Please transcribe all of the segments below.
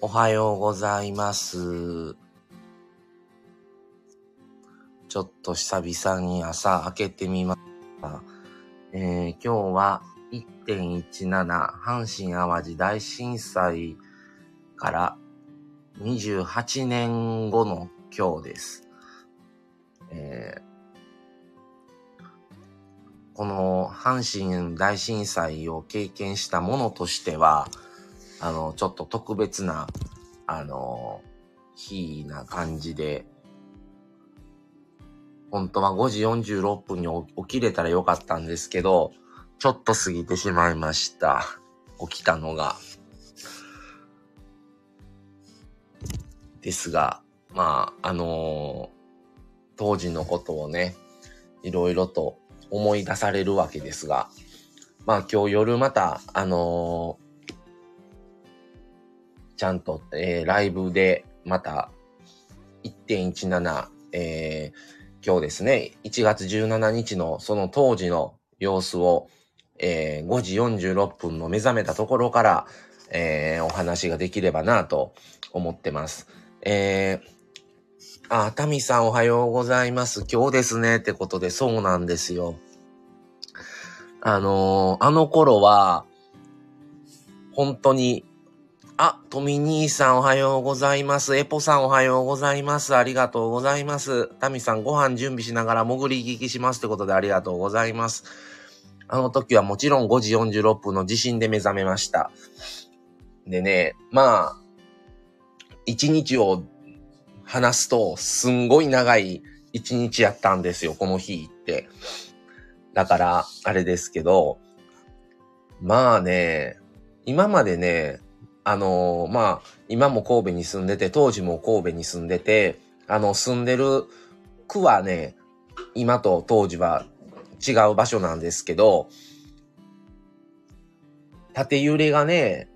おはようございます。ちょっと久々に朝開けてみました。えー今日は1.17阪神淡路大震災から28年後の今日です。えーこの阪神大震災を経験したものとしては、あの、ちょっと特別な、あの、日な感じで、本当は5時46分に起きれたらよかったんですけど、ちょっと過ぎてしまいました。起きたのが。ですが、まあ、あの当時のことをね、いろいろと思い出されるわけですが、まあ今日夜また、あのちゃんと、えーライブでまた1.17、えー今日ですね、1月17日のその当時の様子を、えー5時46分の目覚めたところから、えーお話ができればなと思ってます。えーあ、タミさんおはようございます。今日ですね。ってことで、そうなんですよ。あのーあの頃は、本当に、あ、トミ兄さんおはようございます。エポさんおはようございます。ありがとうございます。タミさんご飯準備しながら潜り聞きしますってことでありがとうございます。あの時はもちろん5時46分の地震で目覚めました。でね、まあ、一日を話すと、すんごい長い一日やったんですよ、この日って。だから、あれですけど、まあね、今までね、あのまあ、今も神戸に住んでて、当時も神戸に住んでて、あの、住んでる区はね、今と当時は違う場所なんですけど、縦揺れがね、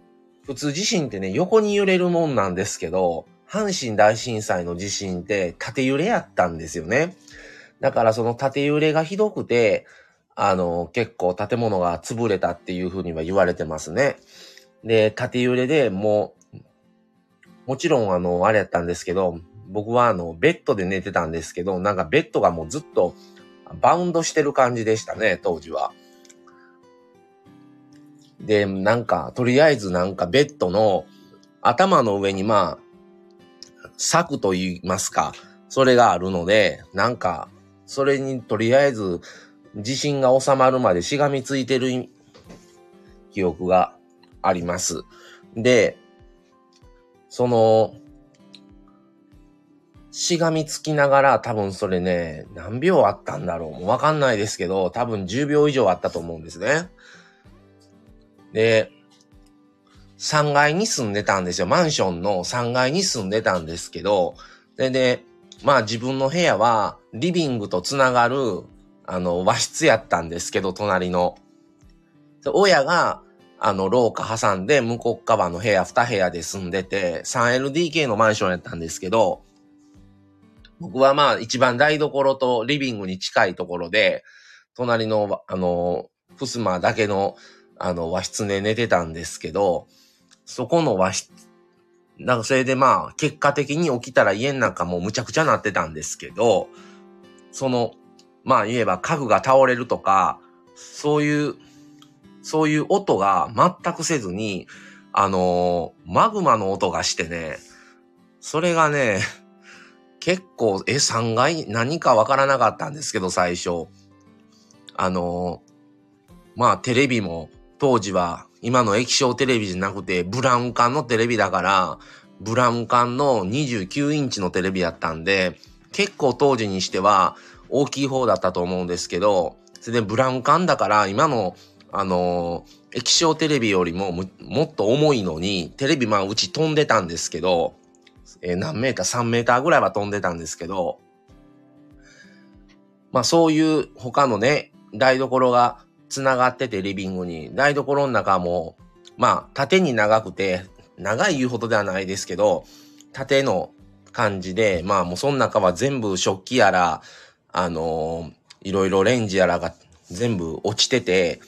普通地震ってね、横に揺れるもんなんですけど、阪神大震災の地震って縦揺れやったんですよね。だからその縦揺れがひどくて、あの、結構建物が潰れたっていうふうには言われてますね。で、縦揺れでもう、もちろんあの、あれやったんですけど、僕はあの、ベッドで寝てたんですけど、なんかベッドがもうずっとバウンドしてる感じでしたね、当時は。で、なんか、とりあえずなんかベッドの頭の上にまあ、柵と言いますか、それがあるので、なんか、それにとりあえず地震が収まるまでしがみついてる記憶があります。で、その、しがみつきながら多分それね、何秒あったんだろうもうわかんないですけど、多分10秒以上あったと思うんですね。で、3階に住んでたんですよ。マンションの3階に住んでたんですけど、で、で、まあ自分の部屋はリビングとつながる、あの、和室やったんですけど、隣の。で親が、あの、廊下挟んで向こう側の部屋2部屋で住んでて、3LDK のマンションやったんですけど、僕はまあ一番台所とリビングに近いところで、隣の、あの、襖だけの、あの、和室で寝てたんですけど、そこの和室、なんかそれでまあ、結果的に起きたら家の中もうむちゃくちゃなってたんですけど、その、まあ言えば家具が倒れるとか、そういう、そういう音が全くせずに、あのーマグマの音がしてね、それがね、結構、え、3階何かわからなかったんですけど、最初。あのーまあテレビも当時は今の液晶テレビじゃなくてブラウン管のテレビだから、ブラウン管の29インチのテレビだったんで、結構当時にしては大きい方だったと思うんですけど、それでブラウン管だから今のあのー液晶テレビよりももっと重いのに、テレビまあうち飛んでたんですけど、えー何メーター ?3 メーターぐらいは飛んでたんですけど、まあそういう他のね、台所が繋がっててリビングに、台所の中も、まあ縦に長くて、長い言うほどではないですけど、縦の感じで、まあもうその中は全部食器やら、あのーいろいろレンジやらが全部落ちてて、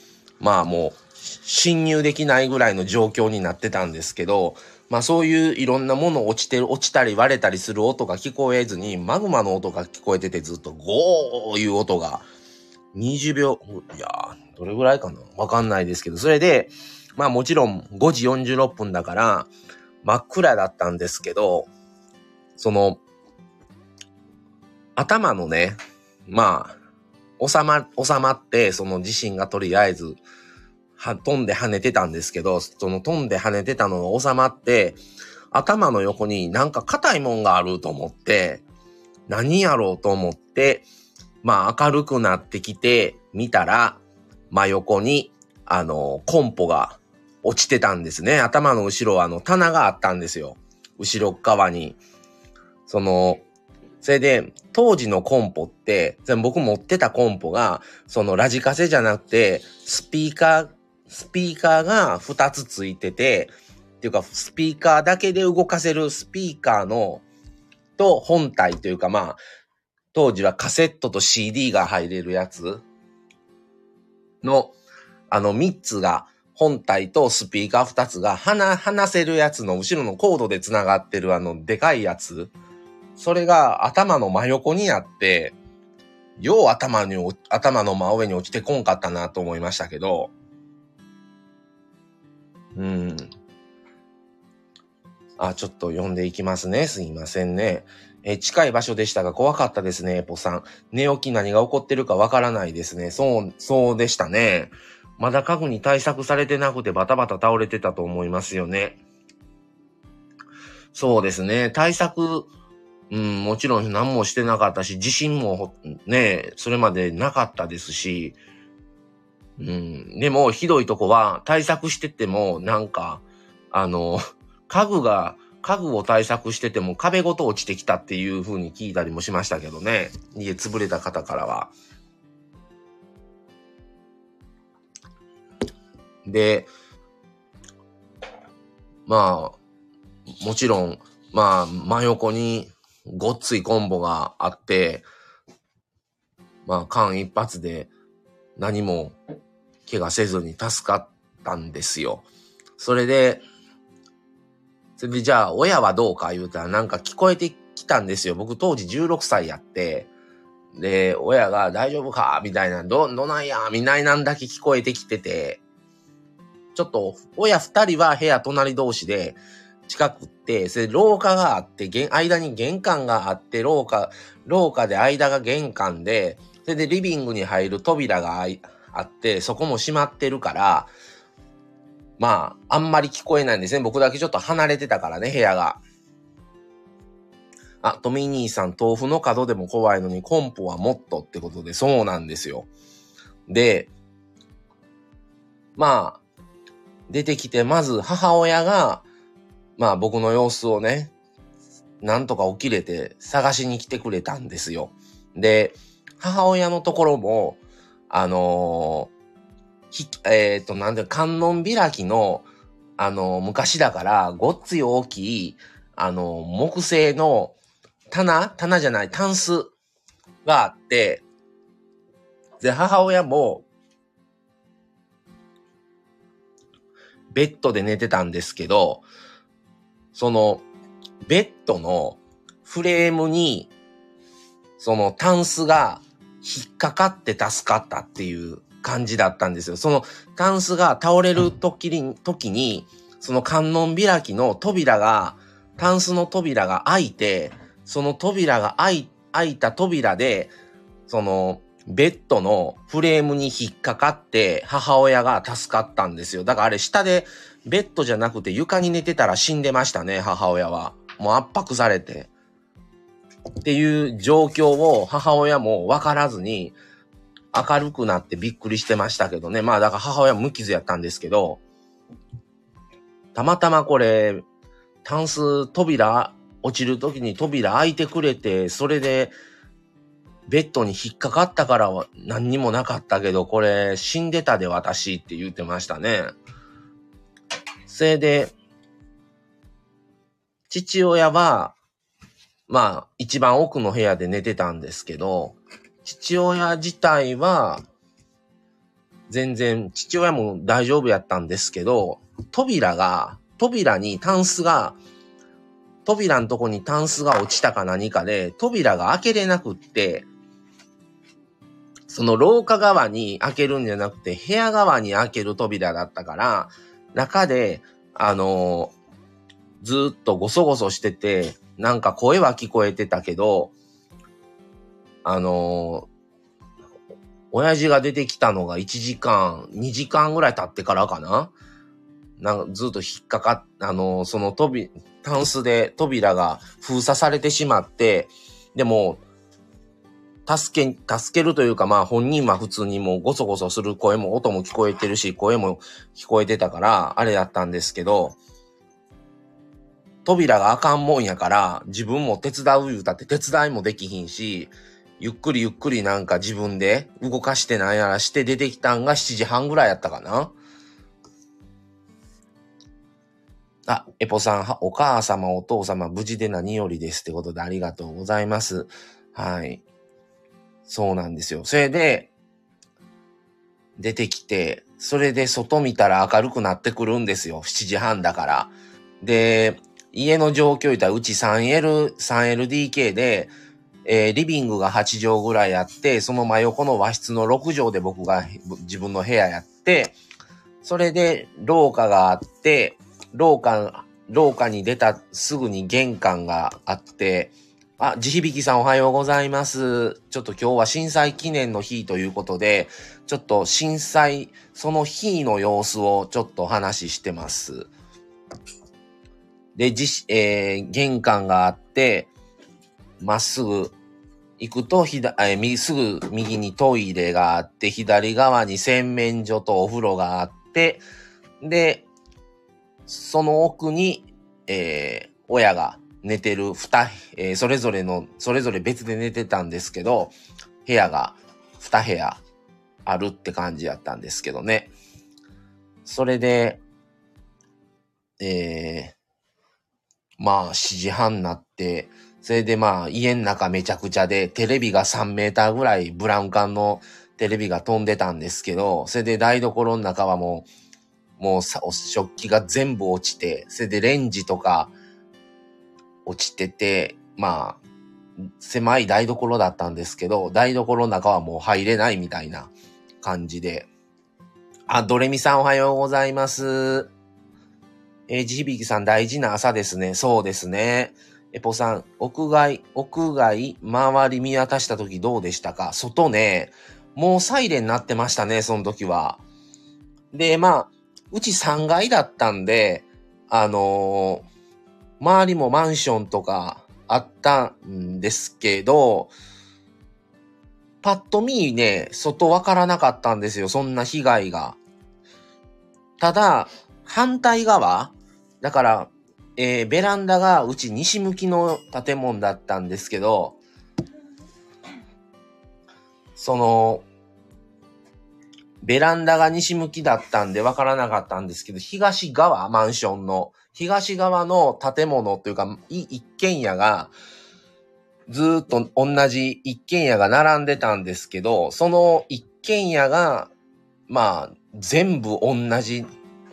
まあもう侵入できないぐらいの状況になってたんですけど、まあそういういろんなもの落ちてる、落ちたり割れたりする音が聞こえずに、マグマの音が聞こえててずっとゴーいう音が20秒、いやー、どれぐらいかな？わかんないですけど、それで、まあもちろん5時46分だから真っ暗だったんですけど、その、頭のね、まあ、収ま、収まって、その地震がとりあえず、は、飛んで跳ねてたんですけど、その飛んで跳ねてたのが収まって、頭の横になんか硬いもんがあると思って、何やろうと思って、まあ明るくなってきて、見たら、真横に、あの、コンポが落ちてたんですね。頭の後ろはあの棚があったんですよ。後ろ側に。その、それで、当時のコンポって、僕持ってたコンポが、そのラジカセじゃなくて、スピーカー、スピーカーが2つついてて、っていうか、スピーカーだけで動かせるスピーカーの、と本体というかまあ、当時はカセットと CD が入れるやつの、あの3つが、本体とスピーカー2つが離、離せるやつの後ろのコードで繋がってるあのでかいやつ。それが頭の真横にあって、よう頭に、頭の真上に落ちてこんかったなと思いましたけど、うん。あ、ちょっと読んでいきますね。すいませんね。え近い場所でしたが怖かったですね、ポさん。寝起き何が起こってるかわからないですね。そう、そうでしたね。まだ家具に対策されてなくてバタバタ倒れてたと思いますよね。そうですね。対策、うん、もちろん何もしてなかったし、地震もね、それまでなかったですし、うん、でもひどいとこは対策しててもなんか、あの、家具が、家具を対策してても壁ごと落ちてきたっていう風に聞いたりもしましたけどね。家潰れた方からは。で、まあ、もちろん、まあ、真横にごっついコンボがあって、まあ、間一髪で何も怪我せずに助かったんですよ。それで、それでじゃあ親はどうか言うたらなんか聞こえてきたんですよ。僕当時16歳やって、で、親が大丈夫か？みたいな、ど、どないや？みたいなんだけ聞こえてきてて、ちょっと、親二人は部屋隣同士で近くって、それ廊下があって、間に玄関があって、廊下、廊下で間が玄関で、それでリビングに入る扉があって、そこも閉まってるから、まあ、あんまり聞こえないんですね。僕だけちょっと離れてたからね、部屋が。あ、トミニーさん、豆腐の角でも怖いのに、コンポはもっとってことで、そうなんですよ。で、まあ、出てきて、まず母親が、まあ僕の様子をね、なんとか起きれて探しに来てくれたんですよ。で、母親のところも、あのー、えっ、ー、と、なんで、観音開きの、あのー、昔だから、ごっつい大きい、あの木製の棚棚じゃない、タンスがあって、で、母親も、ベッドで寝てたんですけど、その、ベッドのフレームに、そのタンスが引っかかって助かったっていう感じだったんですよ。そのタンスが倒れる時に、時に、その観音開きの扉が、タンスの扉が開いて、その扉が開い開いた扉で、その、ベッドのフレームに引っかかって母親が助かったんですよ。だからあれ下でベッドじゃなくて床に寝てたら死んでましたね、母親は。もう圧迫されて。っていう状況を母親も分からずに明るくなってびっくりしてましたけどね。まあだから母親無傷やったんですけど、たまたまこれ、タンス扉落ちる時に扉開いてくれて、それでベッドに引っかかったからは何にもなかったけど、これ死んでたで私って言ってましたね。それで、父親は、まあ、一番奥の部屋で寝てたんですけど、父親自体は、全然、父親も大丈夫やったんですけど、扉が扉にタンスが、扉のとこにタンスが落ちたか何かで、扉が開けれなくって、その廊下側に開けるんじゃなくて、部屋側に開ける扉だったから、中で、あのー、ずっとごそごそしてて、なんか声は聞こえてたけど、あの、親父が出てきたのが1時間、2時間ぐらい経ってからかな？なんかずっと引っかかっ、あの、その扉、タンスで扉が封鎖されてしまって、でも、助け、助けるというか、まあ本人は普通にもうごそごそする声も音も聞こえてるし、声も聞こえてたから、あれだったんですけど、扉があかんもんやから、自分も手伝う言うたって手伝いもできひんし、ゆっくりゆっくりなんか自分で動かしてなんやらして出てきたんが7時半ぐらいやったかな。あ、エポさん、お母様、お父様、無事で何よりですってことでありがとうございます。はい。そうなんですよ。それで、出てきて、それで外見たら明るくなってくるんですよ。7時半だから。で、家の状況言ったらうち 3L、3LDK で、えー、リビングが8畳ぐらいあって、その真横の和室の6畳で僕が自分の部屋やって、それで廊下があって、廊下、廊下に出たすぐに玄関があって、あ、地響さんおはようございます。ちょっと今日は震災記念の日ということで、ちょっと震災、その日の様子をちょっとお話ししてます。で、じ、えー、玄関があって、まっすぐ行くと、ひだ、えー、すぐ右にトイレがあって、左側に洗面所とお風呂があって、で、その奥に、えー、親が寝てる二、えー、それぞれの、それぞれ別で寝てたんですけど、部屋が二部屋あるって感じやったんですけどね。それで、えー、まあ、7時半になって、それでまあ、家の中めちゃくちゃで、テレビが3メーターぐらいブラウン管のテレビが飛んでたんですけど、それで台所の中はもう、もう食器が全部落ちて、それでレンジとか落ちてて、まあ、狭い台所だったんですけど、台所の中はもう入れないみたいな感じで。あ、ドレミさんおはようございます。えー、ジヒビキさん大事な朝ですね。そうですね。エポさん、屋外、屋外、周り見渡した時どうでしたか？外ね、もうサイレンになってましたね、その時は。で、まあ、うち3階だったんで、あのー、周りもマンションとかあったんですけど、パッと見ね、外わからなかったんですよ、そんな被害が。ただ、反対側だから、えー、ベランダがうち西向きの建物だったんですけど、その、ベランダが西向きだったんで分からなかったんですけど、東側、マンションの、東側の建物というか、一軒家が、ずっと同じ一軒家が並んでたんですけど、その一軒家が、まあ、全部同じ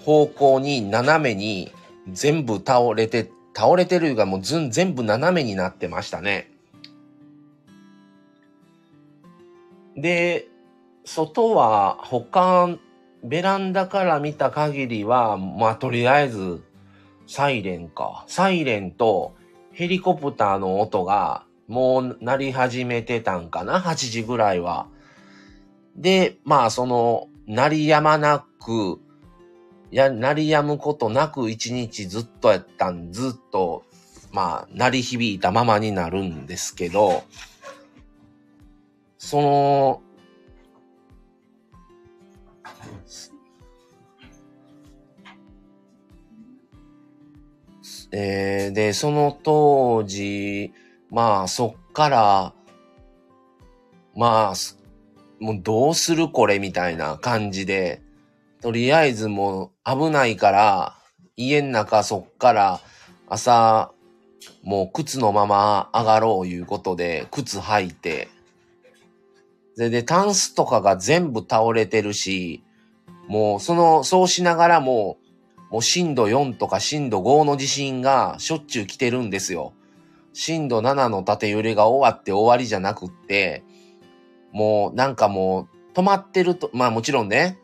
方向に斜めに全部倒れて、倒れてるがもう全部斜めになってましたね。で、外は他、ベランダから見た限りは、まあ、とりあえず、サイレンか。サイレンとヘリコプターの音がもう鳴り始めてたんかな ?8 時ぐらいは。で、まあ、その、鳴りやまなく、や、鳴りやむことなく一日ずっとやったん、ずっと、まあ、鳴り響いたままになるんですけど、その、えー、で、その当時、まあ、そっから、まあ、もうどうするこれみたいな感じで、とりあえずもう危ないから、家の中そっから朝、もう靴のまま上がろういうことで、靴履いて、で、で、タンスとかが全部倒れてるし、もうその、そうしながらも、もう震度4とか震度5の地震がしょっちゅう来てるんですよ。震度7の縦揺れが終わって終わりじゃなくって、もうなんかもう止まってると、まあもちろんね、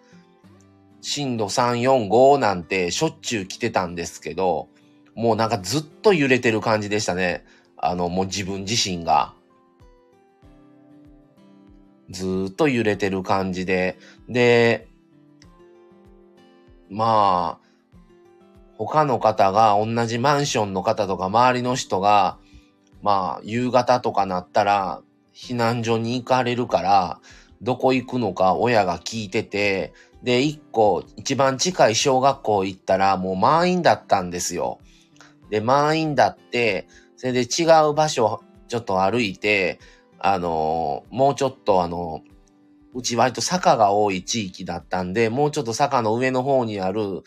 震度3、4、5なんてしょっちゅう来てたんですけど、もうなんかずっと揺れてる感じでしたね。あの、もう自分自身が。ずっと揺れてる感じで。で、まあ、他の方が、同じマンションの方とか周りの人が、まあ、夕方とかなったら、避難所に行かれるから、どこ行くのか親が聞いてて、で、一個、一番近い小学校行ったら、もう満員だったんですよ。で、満員だって、それで違う場所、ちょっと歩いて、あのー、もうちょっとあの、うち割と坂が多い地域だったんで、もうちょっと坂の上の方にある、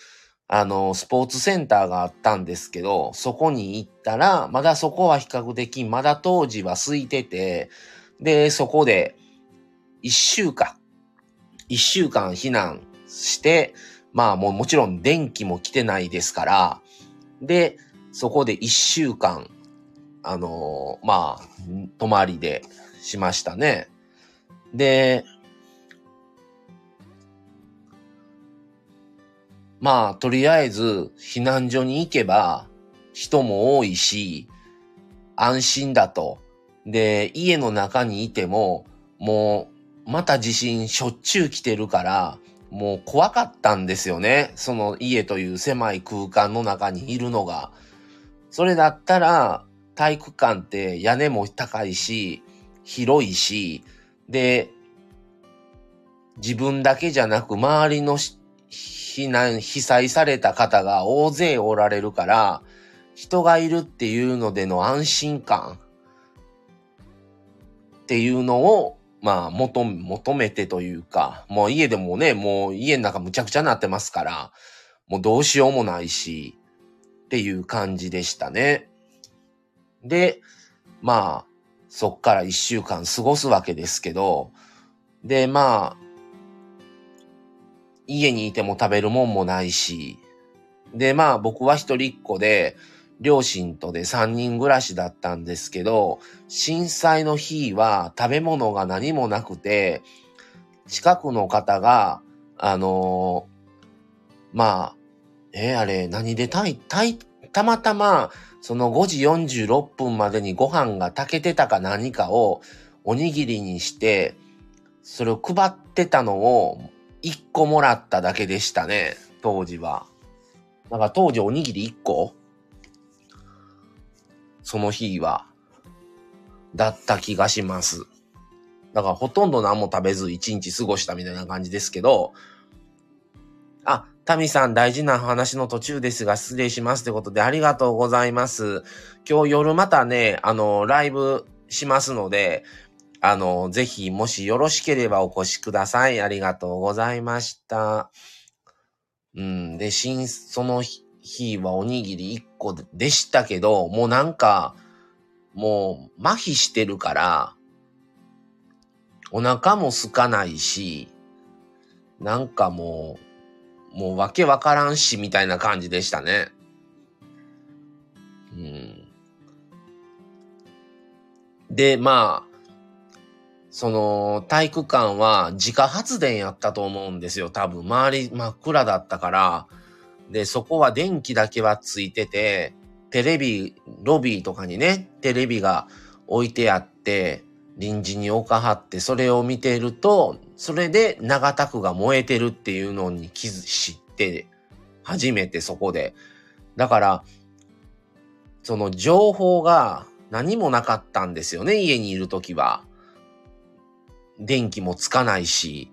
あの、スポーツセンターがあったんですけど、そこに行ったら、まだそこは比較的、まだ当時は空いてて、で、そこで、一週間、一週間避難して、まあもうもちろん電気も来てないですから、で、そこで一週間、あのー、まあ、泊まりでしましたね。で、まあ、とりあえず避難所に行けば人も多いし、安心だと。で、家の中にいても、もう、また地震しょっちゅう来てるから、もう怖かったんですよね。その家という狭い空間の中にいるのが。それだったら、体育館って屋根も高いし、広いし、で、自分だけじゃなく周りの避難、被災された方が大勢おられるから、人がいるっていうのでの安心感っていうのを、まあ、求め、求めてというか、もう家でもね、もう家の中むちゃくちゃなってますから、もうどうしようもないし、っていう感じでしたね。で、まあ、そっから一週間過ごすわけですけど、で、まあ、家にいても食べるもんもないし、で、まあ僕は一人っ子で、両親とで三人暮らしだったんですけど、震災の日は食べ物が何もなくて、近くの方が、あのー、まあ、えー、あれ、何で炊い、炊い、たまたま、その5時46分までにご飯が炊けてたか何かをおにぎりにして、それを配ってたのを1個もらっただけでしたね、当時は。なんか当時おにぎり1個？その日は。だった気がします。だからほとんど何も食べず1日過ごしたみたいな感じですけど、あ、タミさん大事な話の途中ですが失礼しますってことでありがとうございます。今日夜またね、あの、ライブしますので、あの、ぜひ、もしよろしければお越しください。ありがとうございました。うん。で、新、その日はおにぎり1個でしたけど、もうなんか、もう、麻痺してるから、お腹も空かないし、なんかもう、もうわけわからんし、みたいな感じでしたね。うん。で、まあ、その、体育館は自家発電やったと思うんですよ。多分、周り真っ暗だったから。で、そこは電気だけはついてて、テレビ、ロビーとかにね、テレビが置いてあって、臨時に置かはって、それを見てると、それで長田区が燃えてるっていうのに気づ、知って、初めてそこで。だから、その情報が何もなかったんですよね、家にいるときは。電気もつかないし、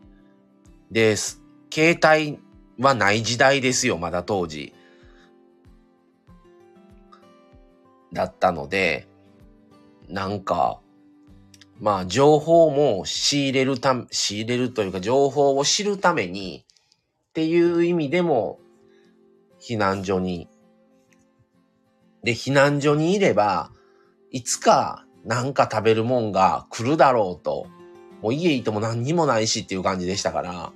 で、携帯はない時代ですよ、まだ当時。だったので、なんか、まあ、情報も仕入れるため、仕入れるというか、情報を知るために、っていう意味でも、避難所に。で、避難所にいれば、いつかなんか食べるもんが来るだろうともう家いても何にもないしっていう感じでしたから。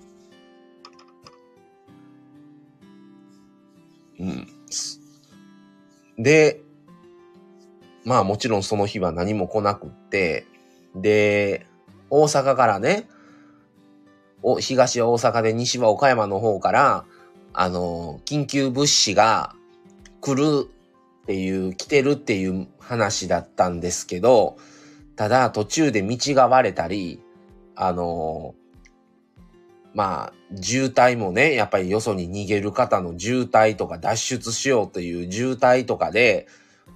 うん。で、まあもちろんその日は何も来なくって、で、大阪からね、お東は大阪で西は岡山の方から、あの、緊急物資が来るっていう、来てるっていう話だったんですけど、ただ途中で道が割れたり、あの、まあ、渋滞もね、やっぱりよそに逃げる方の渋滞とか脱出しようという渋滞とかで、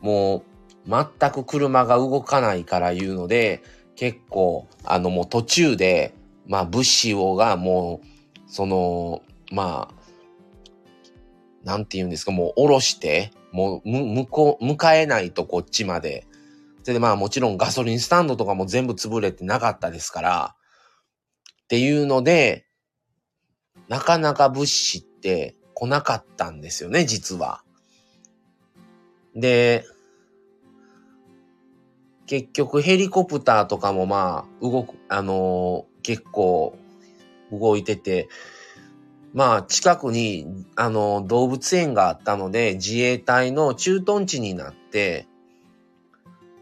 もう全く車が動かないからいうので、結構、あのもう途中で、まあ物資をがもう、その、まあ、なんて言うんですか、もう降ろして、もう、む、向こう、迎えないとこっちまで。それでまあもちろんガソリンスタンドとかも全部潰れてなかったですから、っていうので、なかなか物資って来なかったんですよね、実は。で、結局ヘリコプターとかもまあ、動く、あのー、結構動いてて、まあ、近くに、あの、動物園があったので、自衛隊の駐屯地になって、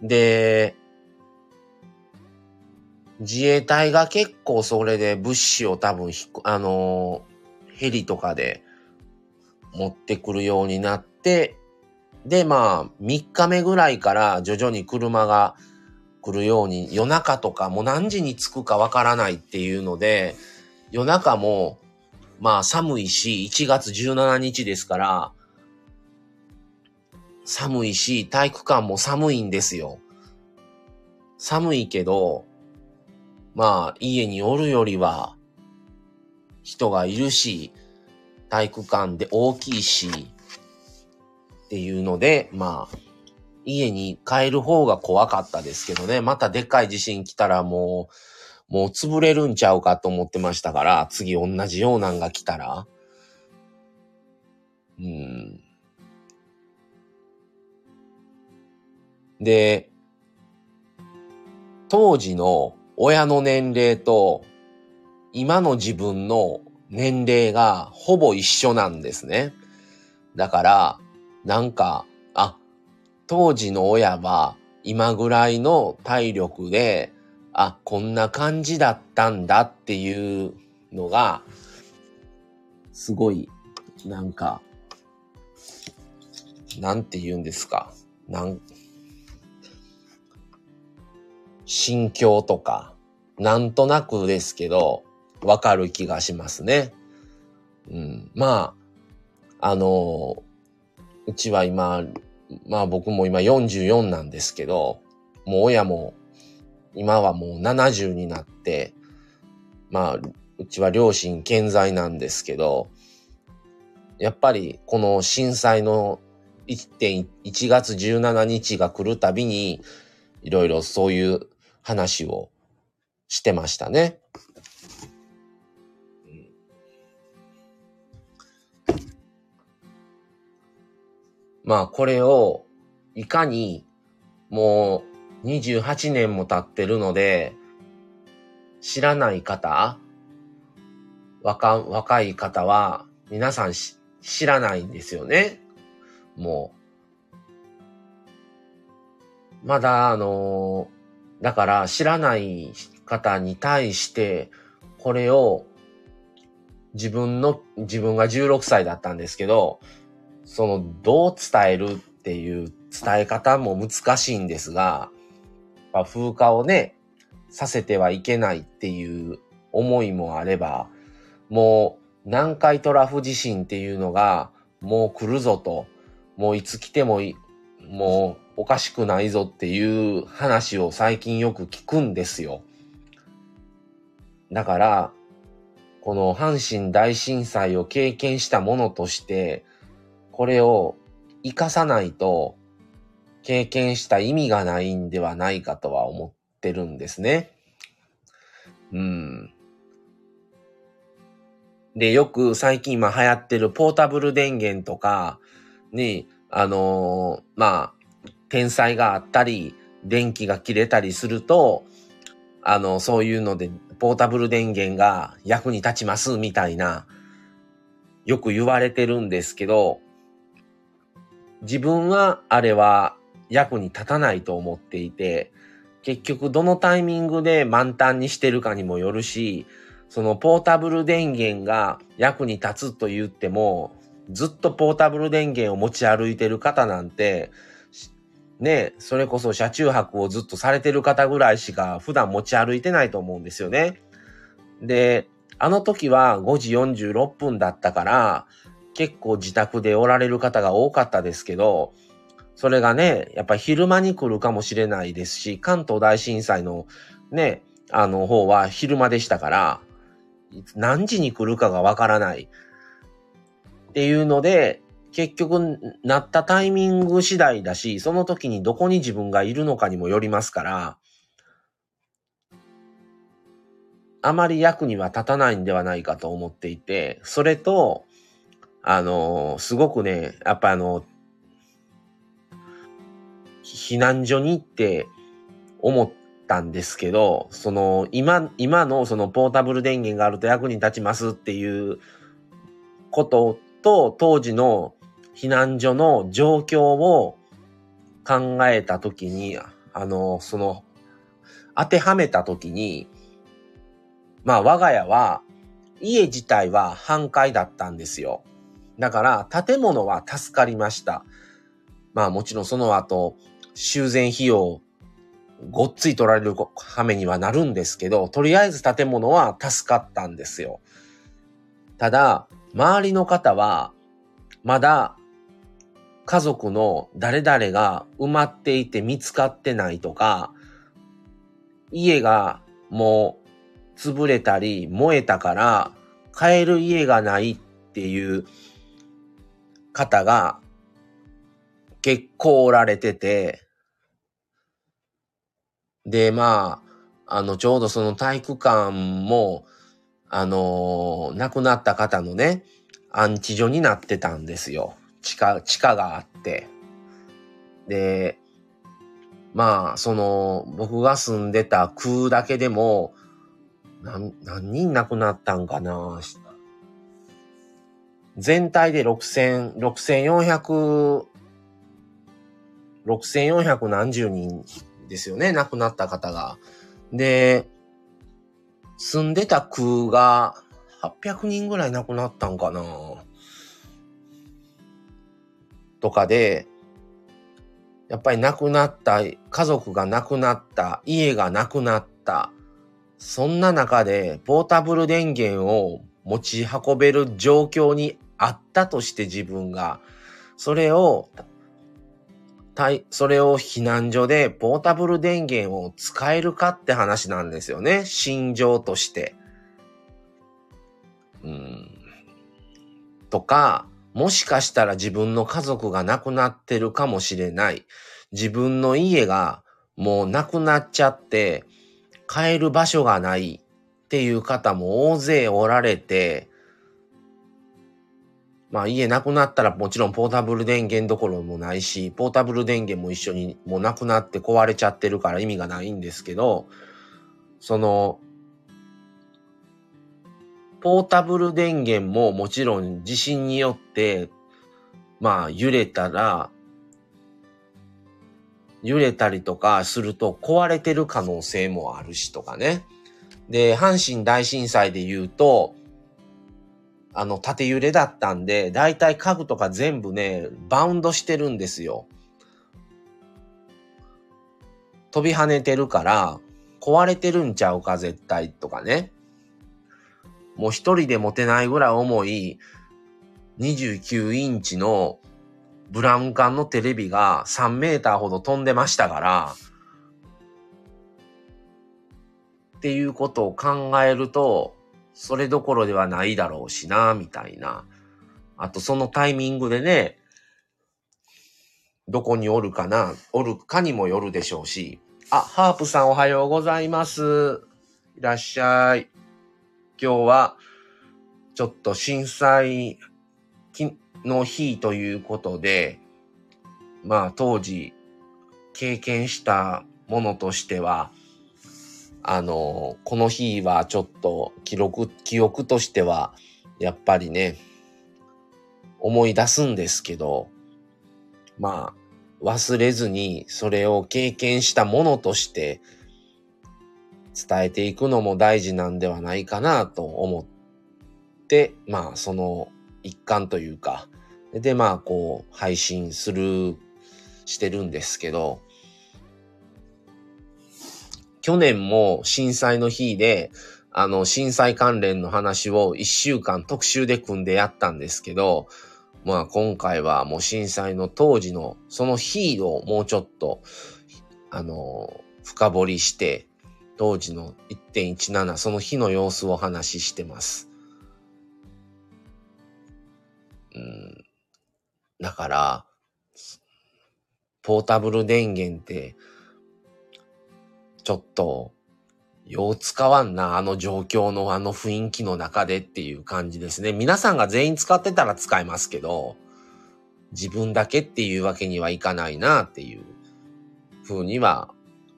で、自衛隊が結構それで物資を多分ひ、あの、ヘリとかで持ってくるようになって、で、まあ、3日目ぐらいから徐々に車が来るように、夜中とかもう何時に着くかわからないっていうので、夜中も、まあ寒いし、1月17日ですから、寒いし、体育館も寒いんですよ。寒いけど、まあ家におるよりは人がいるし、体育館で大きいし、っていうので、まあ、家に帰る方が怖かったですけどね。またでっかい地震来たらもう、もう潰れるんちゃうかと思ってましたから、次同じようなんが来たら。うん。で、当時の親の年齢と今の自分の年齢がほぼ一緒なんですね。だから、なんか、あ、当時の親は今ぐらいの体力で、あ、こんな感じだったんだっていうのが、すごい、なんか、なんて言うんですか。なん、心境とか、なんとなくですけど、わかる気がしますね。うん。まあ、あの、うちは今、まあ僕も今44なんですけど、もう親も今はもう70になって、まあうちは両親健在なんですけど、やっぱりこの震災の1.1月17日が来るたびに、いろいろそういう話をしてましたね。まあこれをいかにもう28年も経ってるので、知らない方、若、若い方は皆さん知らないんですよね。もう。まだあのだから知らない方に対してこれを自分の、自分が16歳だったんですけど、その、どう伝えるっていう伝え方も難しいんですが、まあ、風化をね、させてはいけないっていう思いもあれば、もう南海トラフ地震っていうのがもう来るぞと、もういつ来てももうおかしくないぞっていう話を最近よく聞くんですよ。だから、この阪神大震災を経験したものとして、これを活かさないと経験した意味がないんではないかとは思ってるんですね。うん。で、よく最近今流行ってるポータブル電源とかに、あのー、まあ、天災があったり、電気が切れたりすると、あの、そういうので、ポータブル電源が役に立ちますみたいな、よく言われてるんですけど、自分はあれは役に立たないと思っていて、結局どのタイミングで満タンにしてるかにもよるし、そのポータブル電源が役に立つと言っても、ずっとポータブル電源を持ち歩いてる方なんて、ね、それこそ車中泊をずっとされてる方ぐらいしか普段持ち歩いてないと思うんですよね。で、あの時は5時46分だったから、結構自宅でおられる方が多かったですけど、それがね、やっぱ昼間に来るかもしれないですし、関東大震災のね、あの方は昼間でしたから、何時に来るかがわからない。っていうので、結局、なったタイミング次第だし、その時にどこに自分がいるのかにもよりますから、あまり役には立たないんではないかと思っていて、それと、あの、すごくね、やっぱあの、避難所にって思ったんですけど、その、今、今のそのポータブル電源があると役に立ちますっていうことと、当時の避難所の状況を考えたときに、あの、その、当てはめたときに、まあ我が家は、家自体は半壊だったんですよ。だから、建物は助かりました。まあもちろんその後、修繕費用、ごっつい取られるはめにはなるんですけど、とりあえず建物は助かったんですよ。ただ、周りの方は、まだ家族の誰々が埋まっていて見つかってないとか、家がもう潰れたり燃えたから買える家がないっていう方が結構おられてて、で、まあ、あの、ちょうどその体育館も、あの亡くなった方のね、安置所になってたんですよ。地下、地下があって。で、まあ、その、僕が住んでた空だけでも、何、何人亡くなったんかな？全体で6000、6400、6400何十人ですよね、亡くなった方が。で、住んでた空が800人ぐらい亡くなったんかな？とかで、やっぱり亡くなった、家族が亡くなった、家がなくなった、そんな中でポータブル電源を持ち運べる状況にあったとして自分が、それをそれを避難所でポータブル電源を使えるかって話なんですよね。心情として。うん。とか、もしかしたら自分の家族が亡くなってるかもしれない。自分の家がもうなくなっちゃって、帰る場所がないっていう方も大勢おられて、まあ家なくなったらもちろんポータブル電源どころもないし、ポータブル電源も一緒にもうなくなって壊れちゃってるから意味がないんですけど、その、ポータブル電源ももちろん地震によって、まあ揺れたら、揺れたりとかすると壊れてる可能性もあるしとかね。で、阪神大震災で言うと、あの、縦揺れだったんで、だいたい家具とか全部ね、バウンドしてるんですよ。飛び跳ねてるから、壊れてるんちゃうか、絶対、とかね。もう一人で持てないぐらい重い29インチのブラウン管のテレビが3メーターほど飛んでましたから、っていうことを考えると、それどころではないだろうしな、みたいな。あとそのタイミングでね、どこにおるかな、おるかにもよるでしょうし。あ、ハープさんおはようございます。いらっしゃい。今日は、ちょっと震災の日ということで、まあ当時経験したものとしては、あの、この日はちょっと記録、記憶としては、やっぱりね、思い出すんですけど、まあ、忘れずにそれを経験したものとして伝えていくのも大事なんではないかなと思って、まあ、その一環というか、で、まあ、こう、配信する、してるんですけど、去年も震災の日で、あの、震災関連の話を一週間特集で組んでやったんですけど、まあ今回はもう震災の当時のその日をもうちょっと、あの、深掘りして、当時の1.17その日の様子をお話ししてます。うん。だから、ポータブル電源って、ちょっと、よう使わんな、あの状況のあの雰囲気の中でっていう感じですね。皆さんが全員使ってたら使えますけど、自分だけっていうわけにはいかないなっていうふうには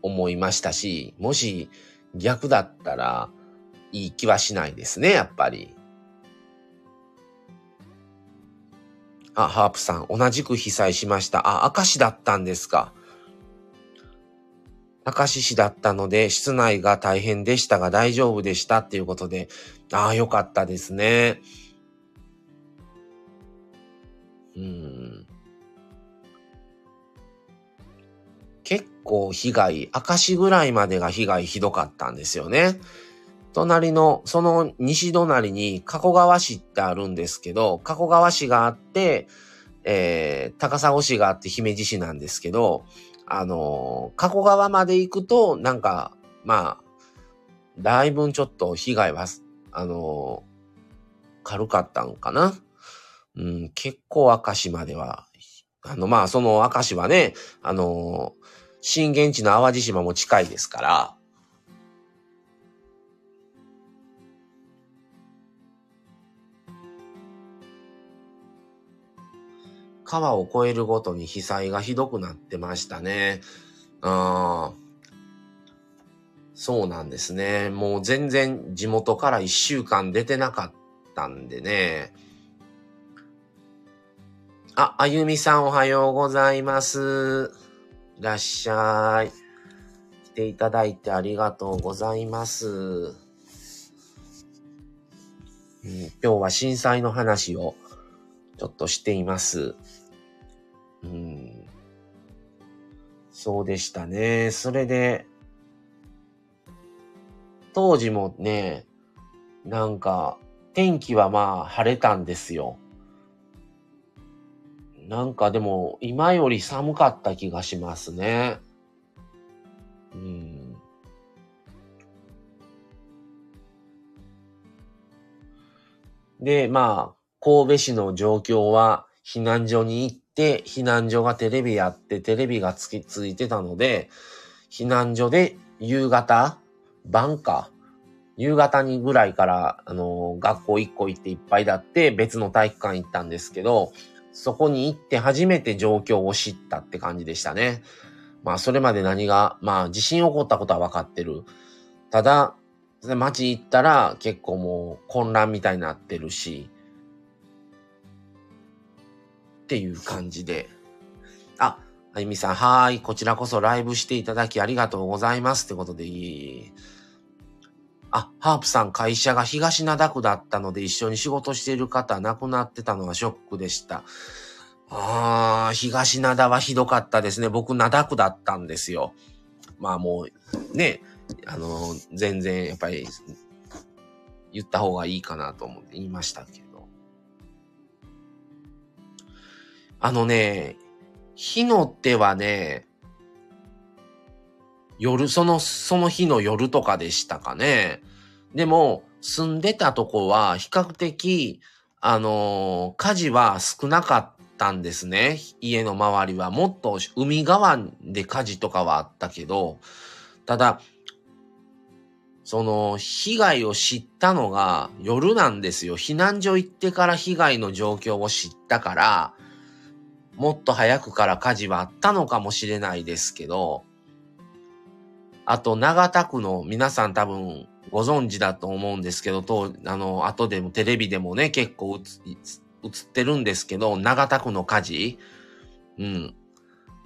思いましたし、もし逆だったらいい気はしないですね、やっぱり。あ、ハープさん、同じく被災しました。あ、明石だったんですか。明石市だったので、室内が大変でしたが大丈夫でしたっていうことで、ああ、よかったですね。うん。結構被害、明石ぐらいまでが被害ひどかったんですよね。隣の、その西隣に加古川市ってあるんですけど、加古川市があって、えー、高砂市があって姫路市なんですけど、あの、加古川まで行くと、なんか、まあ、だいぶちょっと被害は、あの、軽かったんかな。うん、結構明石までは、あの、まあ、その明石はね、あの、震源地の淡路島も近いですから、川を越えるごとに被災がひどくなってましたね。あそうなんですね。もう全然地元から一週間出てなかったんでね。あ、あゆみさんおはようございます。いらっしゃい。来ていただいてありがとうございます。うん、今日は震災の話をちょっとしています。うん。そうでしたね。それで、当時もね、なんか、天気はまあ晴れたんですよ。なんかでも、今より寒かった気がしますね。うん。で、まあ、神戸市の状況は避難所に行って、避難所がテレビやって、テレビがつき、ついてたので、避難所で夕方、晩か、夕方にぐらいから、あの、学校一個行っていっぱいだって別の体育館行ったんですけど、そこに行って初めて状況を知ったって感じでしたね。まあ、それまで何が、まあ、地震起こったことは分かってる。ただ、街行ったら結構もう混乱みたいになってるし、っていう感じで。あ、あゆみさん、はーい。こちらこそライブしていただきありがとうございます。ってことでいい。あ、ハープさん、会社が東灘区だったので一緒に仕事している方亡くなってたのはショックでした。あー、東灘はひどかったですね。僕、灘区だったんですよ。まあもう、ね、あの、全然やっぱり言った方がいいかなと思って言いましたけど。あのね、日の手はね、夜、その、その日の夜とかでしたかね。でも、住んでたとこは比較的、あの、火事は少なかったんですね。家の周りは。もっと海側で火事とかはあったけど、ただ、その、被害を知ったのが夜なんですよ。避難所行ってから被害の状況を知ったから、もっと早くから火事はあったのかもしれないですけど、あと、長田区の皆さん多分ご存知だと思うんですけど、と、あの、後でもテレビでもね、結構映ってるんですけど、長田区の火事。うん。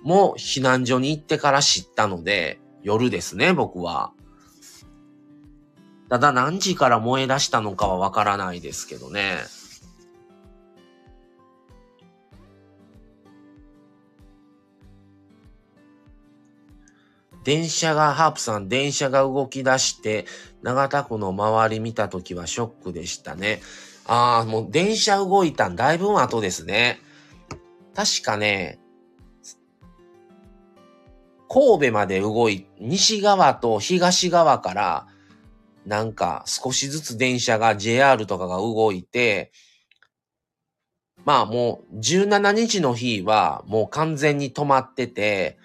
も避難所に行ってから知ったので、夜ですね、僕は。ただ何時から燃え出したのかはわからないですけどね。電車が、ハープさん、電車が動き出して、長田区の周り見たときはショックでしたね。ああ、もう電車動いたんだいぶ後ですね。確かね、神戸まで動い、西側と東側から、なんか少しずつ電車が JR とかが動いて、まあもう17日の日はもう完全に止まってて、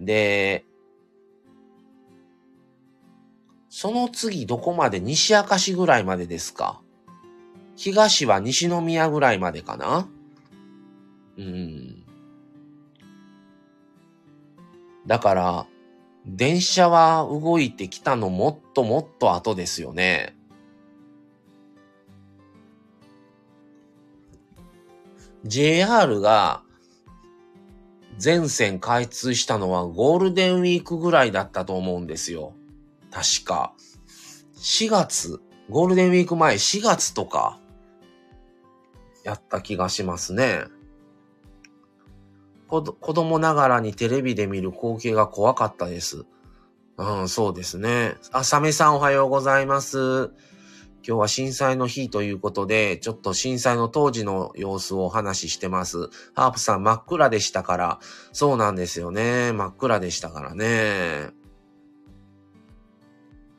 で、その次どこまで？西明石ぐらいまでですか？東は西宮ぐらいまでかな？うん。だから、電車は動いてきたのもっともっと後ですよね。JR が全線開通したのはゴールデンウィークぐらいだったと思うんですよ。確か。4月、ゴールデンウィーク前4月とか、やった気がしますね。子供ながらにテレビで見る光景が怖かったです。うん、そうですね。あ、サメさんおはようございます。今日は震災の日ということで、ちょっと震災の当時の様子をお話ししてます。ハープさん真っ暗でしたから、そうなんですよね。真っ暗でしたからね。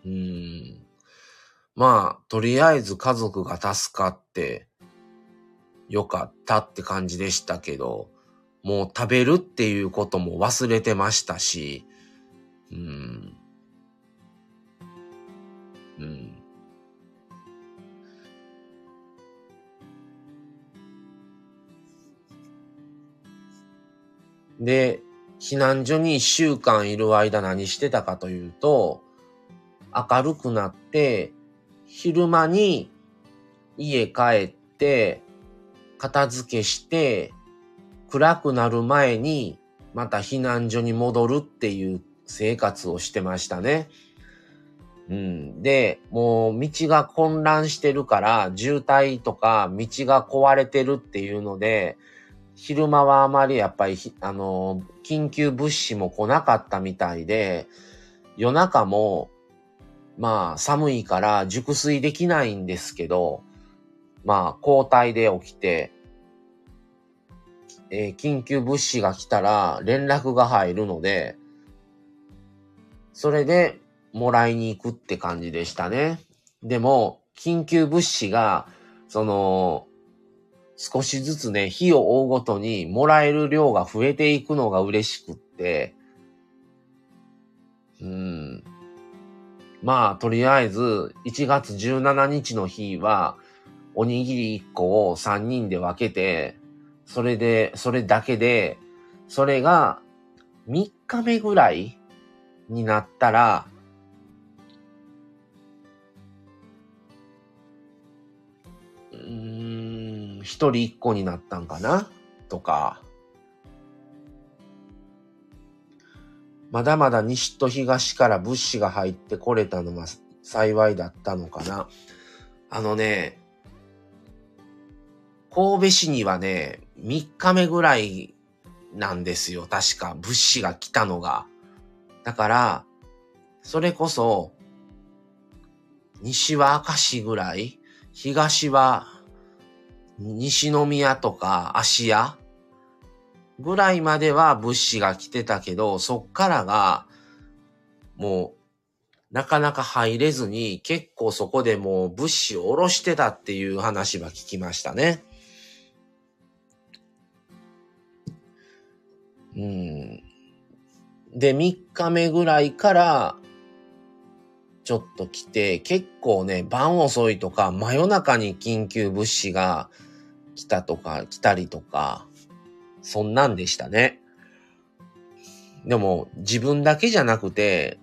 うん。まあ、とりあえず家族が助かって、よかったって感じでしたけど、もう食べるっていうことも忘れてましたし、うん。うん。で、避難所に一週間いる間何してたかというと、明るくなって、昼間に家帰って、片付けして、暗くなる前にまた避難所に戻るっていう生活をしてましたね。うん。で、もう道が混乱してるから、渋滞とか道が壊れてるっていうので、昼間はあまりやっぱり、あの、緊急物資も来なかったみたいで、夜中も、まあ寒いから熟睡できないんですけど、まあ交代で起きて、えー、緊急物資が来たら連絡が入るので、それでもらいに行くって感じでしたね。でも、緊急物資が、その、少しずつね、日を追うごとにもらえる量が増えていくのが嬉しくって、うん。まあ、とりあえず、1月17日の日は、おにぎり1個を3人で分けて、それで、それだけで、それが3日目ぐらいになったら、うーん、1人1個になったんかな？とか、まだまだ西と東から物資が入ってこれたのは幸いだったのかな。あのね、神戸市にはね、3日目ぐらいなんですよ。確か物資が来たのが。だから、それこそ、西は明石ぐらい、東は西宮とか芦屋ぐらいまでは物資が来てたけど、そっからが、もう、なかなか入れずに、結構そこでもう物資を下ろしてたっていう話は聞きましたね。うん。で、3日目ぐらいから、ちょっと来て、結構ね、晩遅いとか、真夜中に緊急物資が来たとか、来たりとか、そんなんでしたね。でも、自分だけじゃなくて、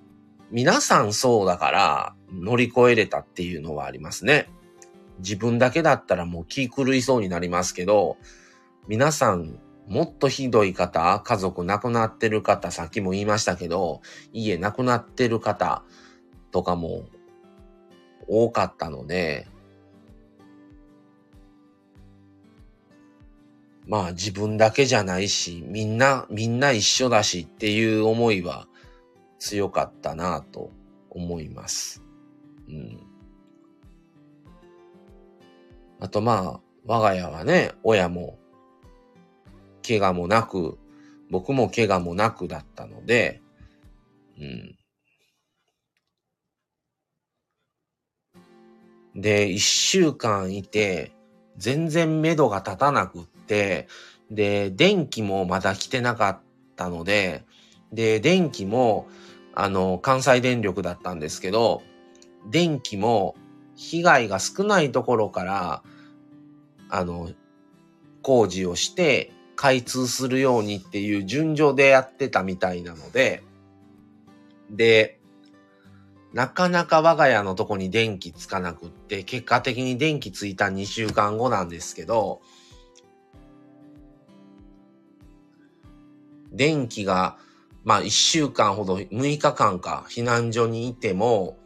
皆さんそうだから乗り越えれたっていうのはありますね。自分だけだったらもう気狂いそうになりますけど、皆さんもっとひどい方、家族亡くなってる方、さっきも言いましたけど、家亡くなってる方とかも多かったので、まあ自分だけじゃないし、みんな、みんな一緒だしっていう思いは強かったなと思います。うん。あとまあ、我が家はね、親も怪我もなく、僕も怪我もなくだったので、うん。で、一週間いて、全然目処が立たなくって、で、電気もまだ来てなかったので、で、電気も、あの、関西電力だったんですけど、電気も被害が少ないところから、あの、工事をして開通するようにっていう順序でやってたみたいなので、で、なかなか我が家のとこに電気つかなくって、結果的に電気ついた2週間後なんですけど、電気が、まあ1週間ほど、6日間か避難所にいても、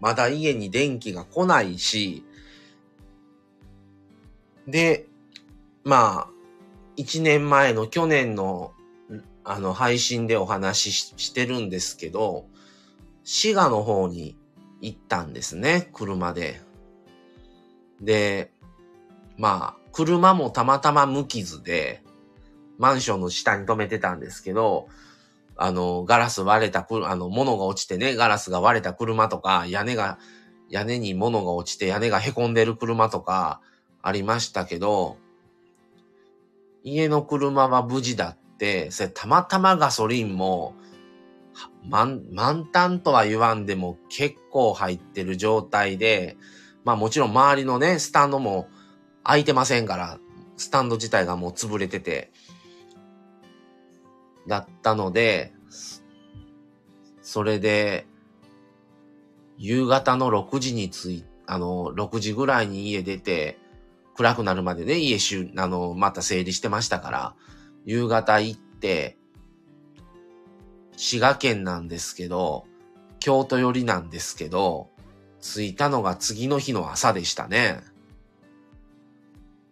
まだ家に電気が来ないし、で、まあ、1年前の去年のあの配信でお話ししてるんですけど、滋賀の方に行ったんですね、車で。で、まあ、車もたまたま無傷で、マンションの下に止めてたんですけど、あの、ガラス割れた、あの、物が落ちてね、ガラスが割れた車とか、屋根が、屋根に物が落ちて屋根が凹んでる車とかありましたけど、家の車は無事だって、それたまたまガソリンも、満、満タンとは言わんでも結構入ってる状態で、まあもちろん周りのね、スタンドも空いてませんから、スタンド自体がもう潰れてて、だったので、それで、夕方の6時に着い、あの、6時ぐらいに家出て、暗くなるまでね、家しゅ、あの、また整理してましたから、夕方行って、滋賀県なんですけど、京都寄りなんですけど、着いたのが次の日の朝でしたね。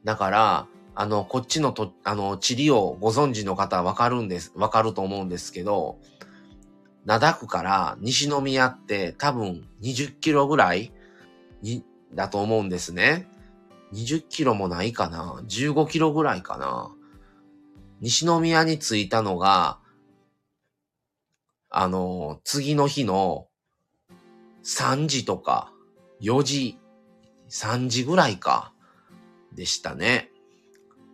だから、あの、こっちのと、あの、地理をご存知の方はわかるんです、わかると思うんですけど、灘区から西宮って多分20キロぐらいに、だと思うんですね。20キロもないかな ?15 キロぐらいかな西宮に着いたのが、あの、次の日の3時とか4時、3時ぐらいか、でしたね。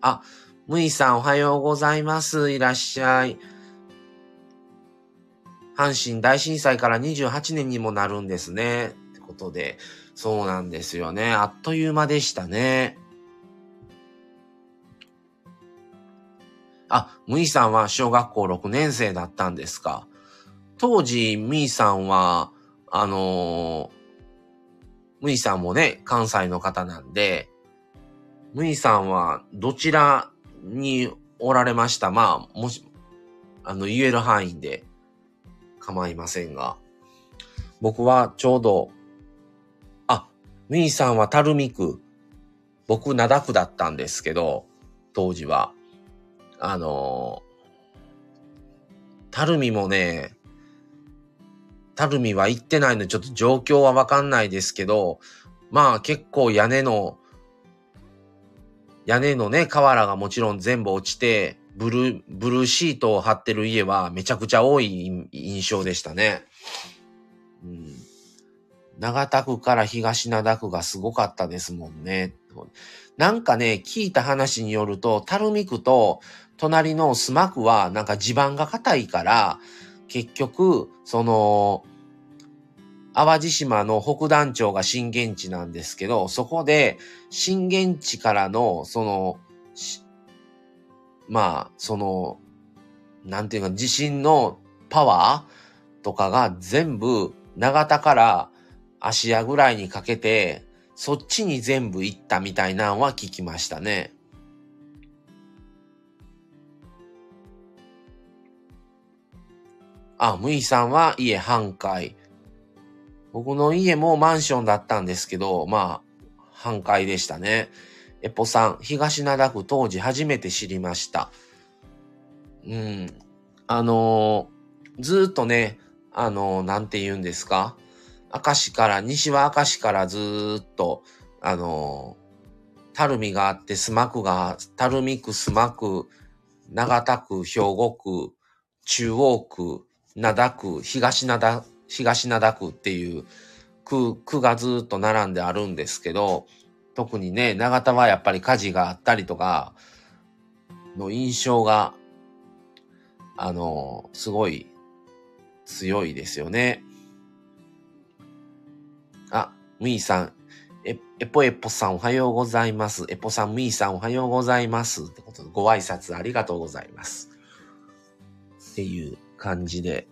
あ、むいさんおはようございます。いらっしゃい。阪神大震災から28年にもなるんですね。ってことで、そうなんですよね。あっという間でしたね。あ、むいさんは小学校6年生だったんですか。当時、むいさんは、あのー、むいさんもね、関西の方なんで、むいさんはどちらにおられました？まあ、もし、あの、言える範囲で構いませんが、僕はちょうどミーさんは垂水区、僕灘区だったんですけど、当時は。あのー、垂水もね、垂水は行ってないのでちょっと状況はわかんないですけど、まあ結構屋根の、屋根のね、瓦がもちろん全部落ちて、ブルー、ブルーシートを貼ってる家はめちゃくちゃ多い印象でしたね。うん長田区から東灘区がすごかったですもんね。なんかね、聞いた話によると、垂水区と隣の須磨区はなんか地盤が硬いから、結局、その、淡路島の北団町が震源地なんですけど、そこで震源地からの、その、まあ、その、なんていうか、地震のパワーとかが全部、長田から芦屋ぐらいにかけて、そっちに全部行ったみたいなんは聞きましたね。あ、むいさんは家半壊。僕の家もマンションだったんですけど、まあ、半壊でしたね。エポさん、東灘区当時初めて知りました。うん。あのー、ずっとね、あのー、なんて言うんですか？明石から、西は明石からずっと、あのー、垂水があって、須磨区が、垂水区、須磨区、長田区、兵庫区、中央区、灘区、東灘、東灘区っていう区、区がずっと並んであるんですけど、特にね、長田はやっぱり火事があったりとか、の印象が、あの、すごい強いですよね。あ、みーさん、え、エポエポさんおはようございます。エポさん、みーさんおはようございます。ってことで、ご挨拶ありがとうございます。っていう感じで、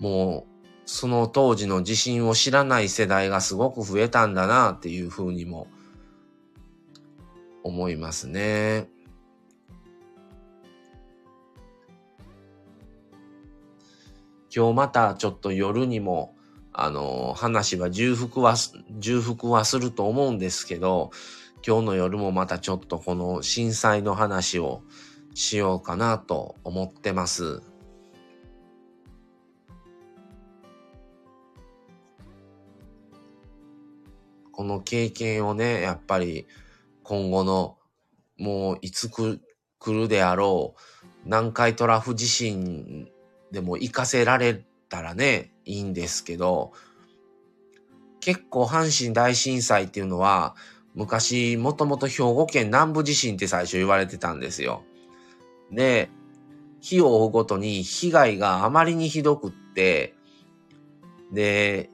もう、その当時の地震を知らない世代がすごく増えたんだなっていうふうにも思いますね。今日またちょっと夜にも、あの、話は重複は、重複はすると思うんですけど、今日の夜もまたちょっとこの震災の話をしようかなと思ってます。この経験をね、やっぱり今後のもういつ来るであろう南海トラフ地震でも活かせられたらね、いいんですけど、結構阪神大震災っていうのは昔もともと兵庫県南部地震って最初言われてたんですよ。で、日を追うごとに被害があまりにひどくって、で、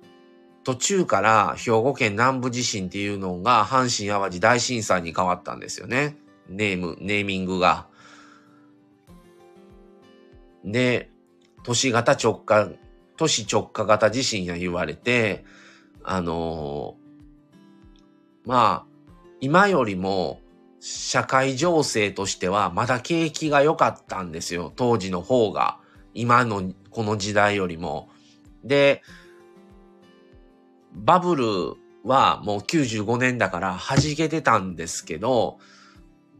途中から兵庫県南部地震っていうのが阪神淡路大震災に変わったんですよね。ネーム、ネーミングが。で、都市型直下、都市直下型地震が言われて、あのー、まあ、今よりも社会情勢としてはまだ景気が良かったんですよ。当時の方が。今のこの時代よりも。で、バブルはもう95年だから弾けてたんですけど、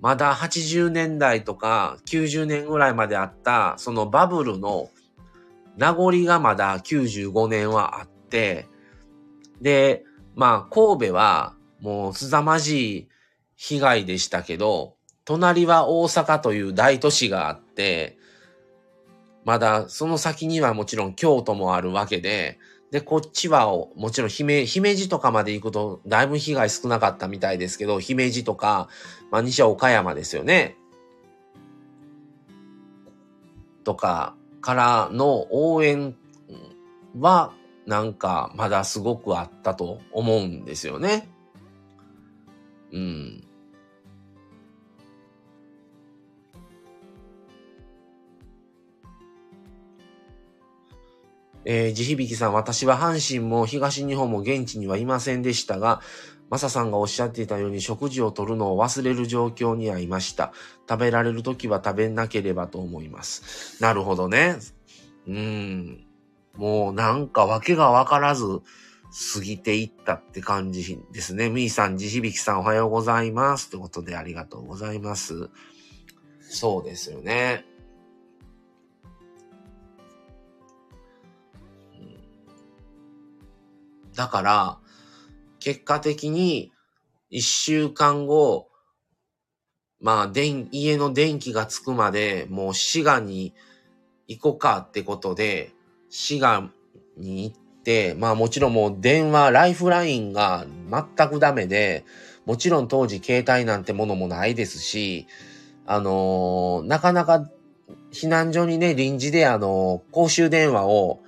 まだ80年代とか90年ぐらいまであったそのバブルの名残がまだ95年はあって、で、まあ神戸はもう凄まじい被害でしたけど、隣は大阪という大都市があって、まだその先にはもちろん京都もあるわけで、で、こっちは、もちろん姫、姫路とかまで行くと、だいぶ被害少なかったみたいですけど、姫路とか、まあ、西は岡山ですよね。とか、からの応援は、なんか、まだすごくあったと思うんですよね。うん。えー、地響さん、私は阪神も東日本も現地にはいませんでしたが、マサさんがおっしゃっていたように食事をとるのを忘れる状況にあいました。食べられるときは食べなければと思います。なるほどね。うん。もうなんかわけがわからず過ぎていったって感じですね。みーさん、地響さんおはようございます。ということでありがとうございます。そうですよね。だから、結果的に、一週間後、まあ、電、家の電気がつくまで、もう滋賀に行こうかってことで、滋賀に行って、まあもちろんもう電話、ライフラインが全くダメで、もちろん当時携帯なんてものもないですし、あのー、なかなか避難所にね、臨時であのー、公衆電話を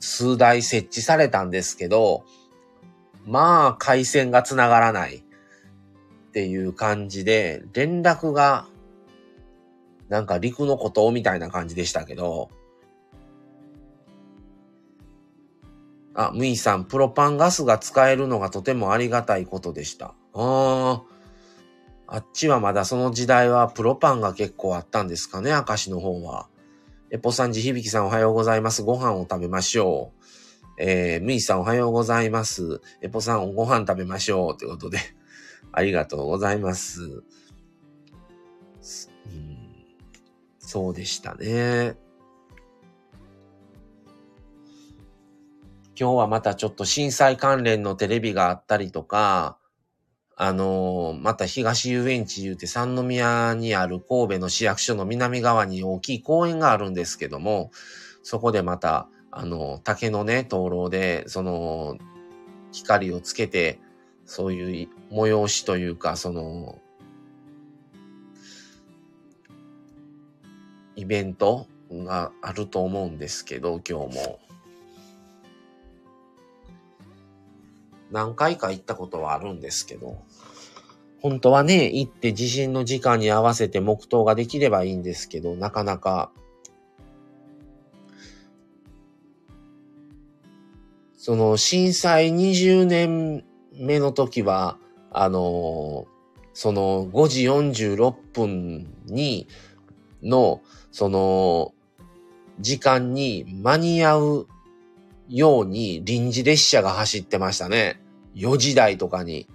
数台設置されたんですけど、まあ、回線が繋がらないっていう感じで、連絡が、なんか陸の孤島みたいな感じでしたけど、あ、ムイさん、プロパンガスが使えるのがとてもありがたいことでした。ああ、あっちはまだその時代はプロパンが結構あったんですかね、明石の方は。エポさんじ響さんおはようございます。ご飯を食べましょう。えー、ミーさんおはようございます。エポさんご飯食べましょう。ということで、ありがとうございます。そうでしたね。今日はまたちょっと震災関連のテレビがあったりとか、あのー、また東遊園地言うて三宮にある神戸の市役所の南側に大きい公園があるんですけども、そこでまた、あの、竹のね、灯籠で、その、光をつけて、そういう催しというか、その、イベントがあると思うんですけど、今日も。何回か行ったことはあるんですけど、本当はね、行って地震の時間に合わせて黙祷ができればいいんですけど、なかなか、その震災20年目の時は、あの、その5時46分に、の、その、時間に間に合うように臨時列車が走ってましたね。4時台とかに。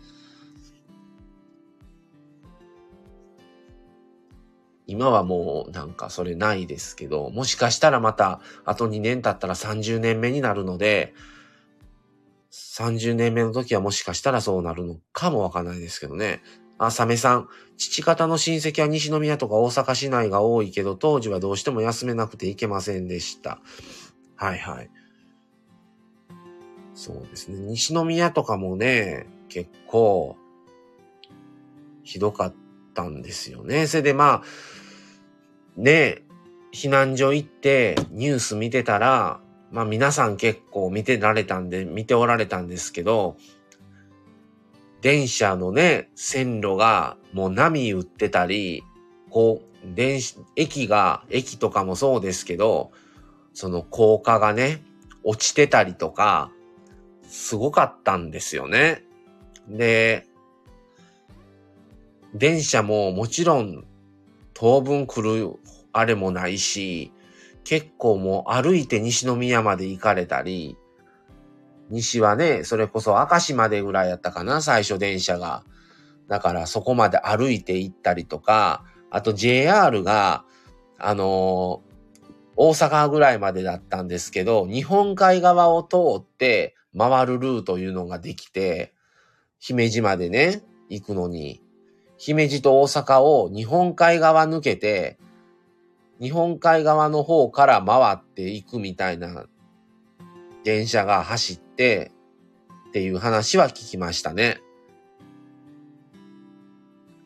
今はもうなんかそれないですけど、もしかしたらまたあと2年経ったら30年目になるので、30年目の時はもしかしたらそうなるのかもわかんないですけどね。あ、サメさん。父方の親戚は西宮とか大阪市内が多いけど、当時はどうしても休めなくていけませんでした。はいはい。そうですね。西宮とかもね、結構、ひどかったんですよね。それでまあ、ね、避難所行ってニュース見てたら、まあ皆さん結構見てられたんで、見ておられたんですけど、電車のね、線路がもう波打ってたり、こう、電駅が、駅とかもそうですけど、その高架がね、落ちてたりとか、すごかったんですよね。で、電車ももちろん当分来るあれもないし、結構もう歩いて西宮まで行かれたり、西はね、それこそ明石までぐらいやったかな、最初電車が。だからそこまで歩いて行ったりとか、あと JR が、あのー、大阪ぐらいまでだったんですけど、日本海側を通って回るルートいうのができて、姫路までね、行くのに、姫路と大阪を日本海側抜けて、日本海側の方から回っていくみたいな電車が走ってっていう話は聞きましたね。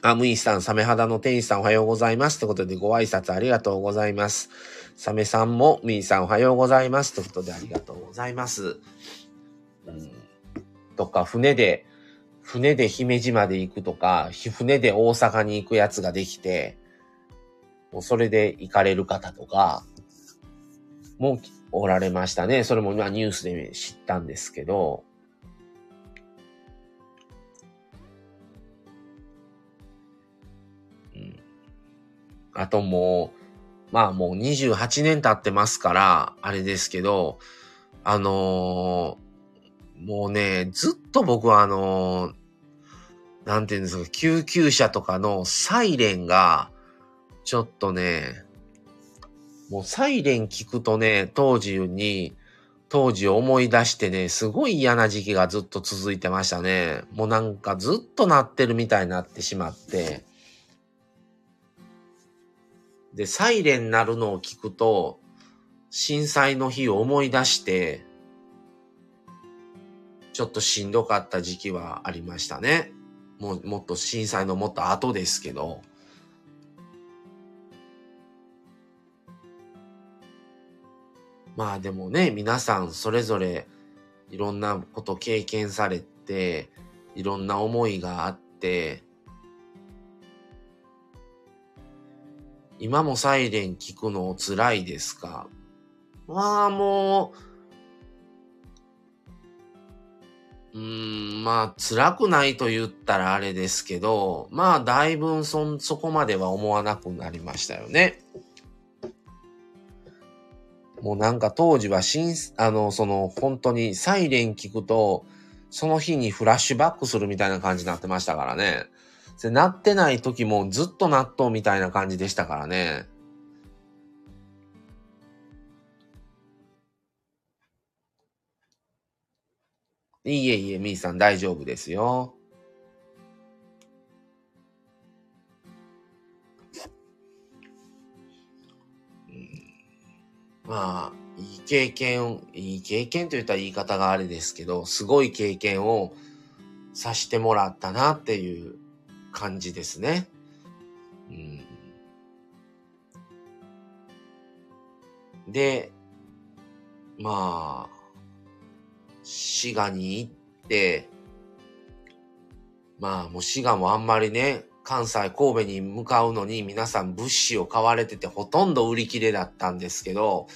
あ、ムイさん、サメ肌の店員さんおはようございます。ということでご挨拶ありがとうございます。サメさんも、ムイさんおはようございます。ということでありがとうございます。うん、とか、船で、船で姫路まで行くとか、船で大阪に行くやつができて、もうそれで行かれる方とか、もおられましたね。それも今ニュースで知ったんですけど、うん。あともう、まあもう28年経ってますから、あれですけど、あのー、もうね、ずっと僕はあのー、なんていうんですか、救急車とかのサイレンが、ちょっとね、もうサイレン聞くとね、当時に、当時を思い出してね、すごい嫌な時期がずっと続いてましたね。もうなんかずっと鳴ってるみたいになってしまって。で、サイレン鳴るのを聞くと、震災の日を思い出して、ちょっとしんどかった時期はありましたね。もう、もっと震災のもっと後ですけど。まあでもね、皆さんそれぞれいろんなこと経験されて、いろんな思いがあって、今もサイレン聞くの辛いですか？まあもう、うん、まあ、辛くないと言ったらあれですけど、まあ、だいぶそ、そこまでは思わなくなりましたよね。もうなんか当時は新、あの、その、本当にサイレン聞くと、その日にフラッシュバックするみたいな感じになってましたからね。で、なってない時もずっと納豆みたいな感じでしたからね。いえいえ、みーさん大丈夫ですよ。まあ、いい経験、いい経験と言ったら言い方があれですけど、すごい経験をさしてもらったなっていう感じですね。うん、で、まあ、滋賀に行って、まあもう滋賀もあんまりね、関西、神戸に向かうのに皆さん物資を買われててほとんど売り切れだったんですけど、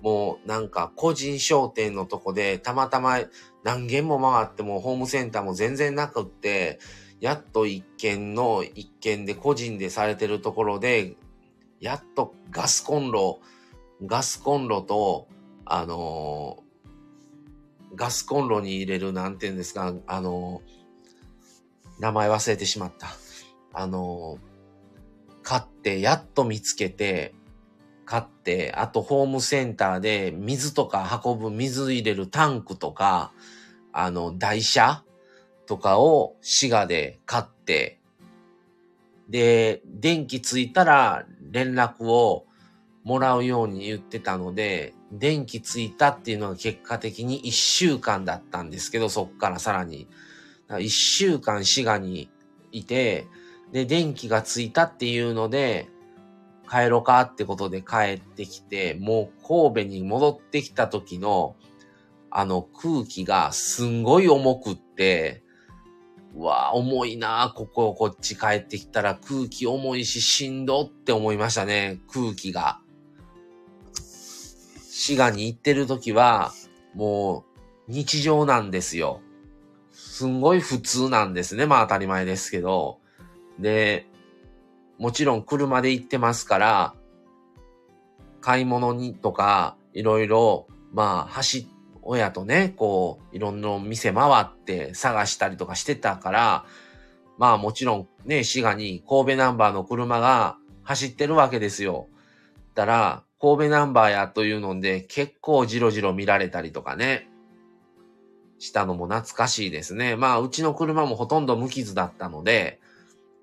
もうなんか個人商店のとこでたまたま何軒も回ってもホームセンターも全然なくって、やっと一軒の一軒で個人でされてるところで、やっとガスコンロ、ガスコンロと、あのー、ガスコンロに入れる、なんて言うんですか、あのー、名前忘れてしまった。あの、買って、やっと見つけて、買って、あとホームセンターで水とか運ぶ水入れるタンクとか、あの、台車とかを滋賀で買って、で、電気ついたら連絡をもらうように言ってたので、電気ついたっていうのが結果的に1週間だったんですけど、そっからさらに。1週間滋賀にいて、で、電気がついたっていうので、帰ろうかってことで帰ってきて、もう神戸に戻ってきた時の、あの空気がすんごい重くって、うわ重いなこここっち帰ってきたら空気重いししんどって思いましたね、空気が。滋賀に行ってる時は、もう日常なんですよ。すんごい普通なんですね。まあ当たり前ですけど。で、もちろん車で行ってますから、買い物にとか、いろいろ、まあ、走、親とね、こう、いろんな店回って探したりとかしてたから、まあもちろんね、滋賀に神戸ナンバーの車が走ってるわけですよ。たら、神戸ナンバーやというので、結構じろじろ見られたりとかね、したのも懐かしいですね。まあ、うちの車もほとんど無傷だったので、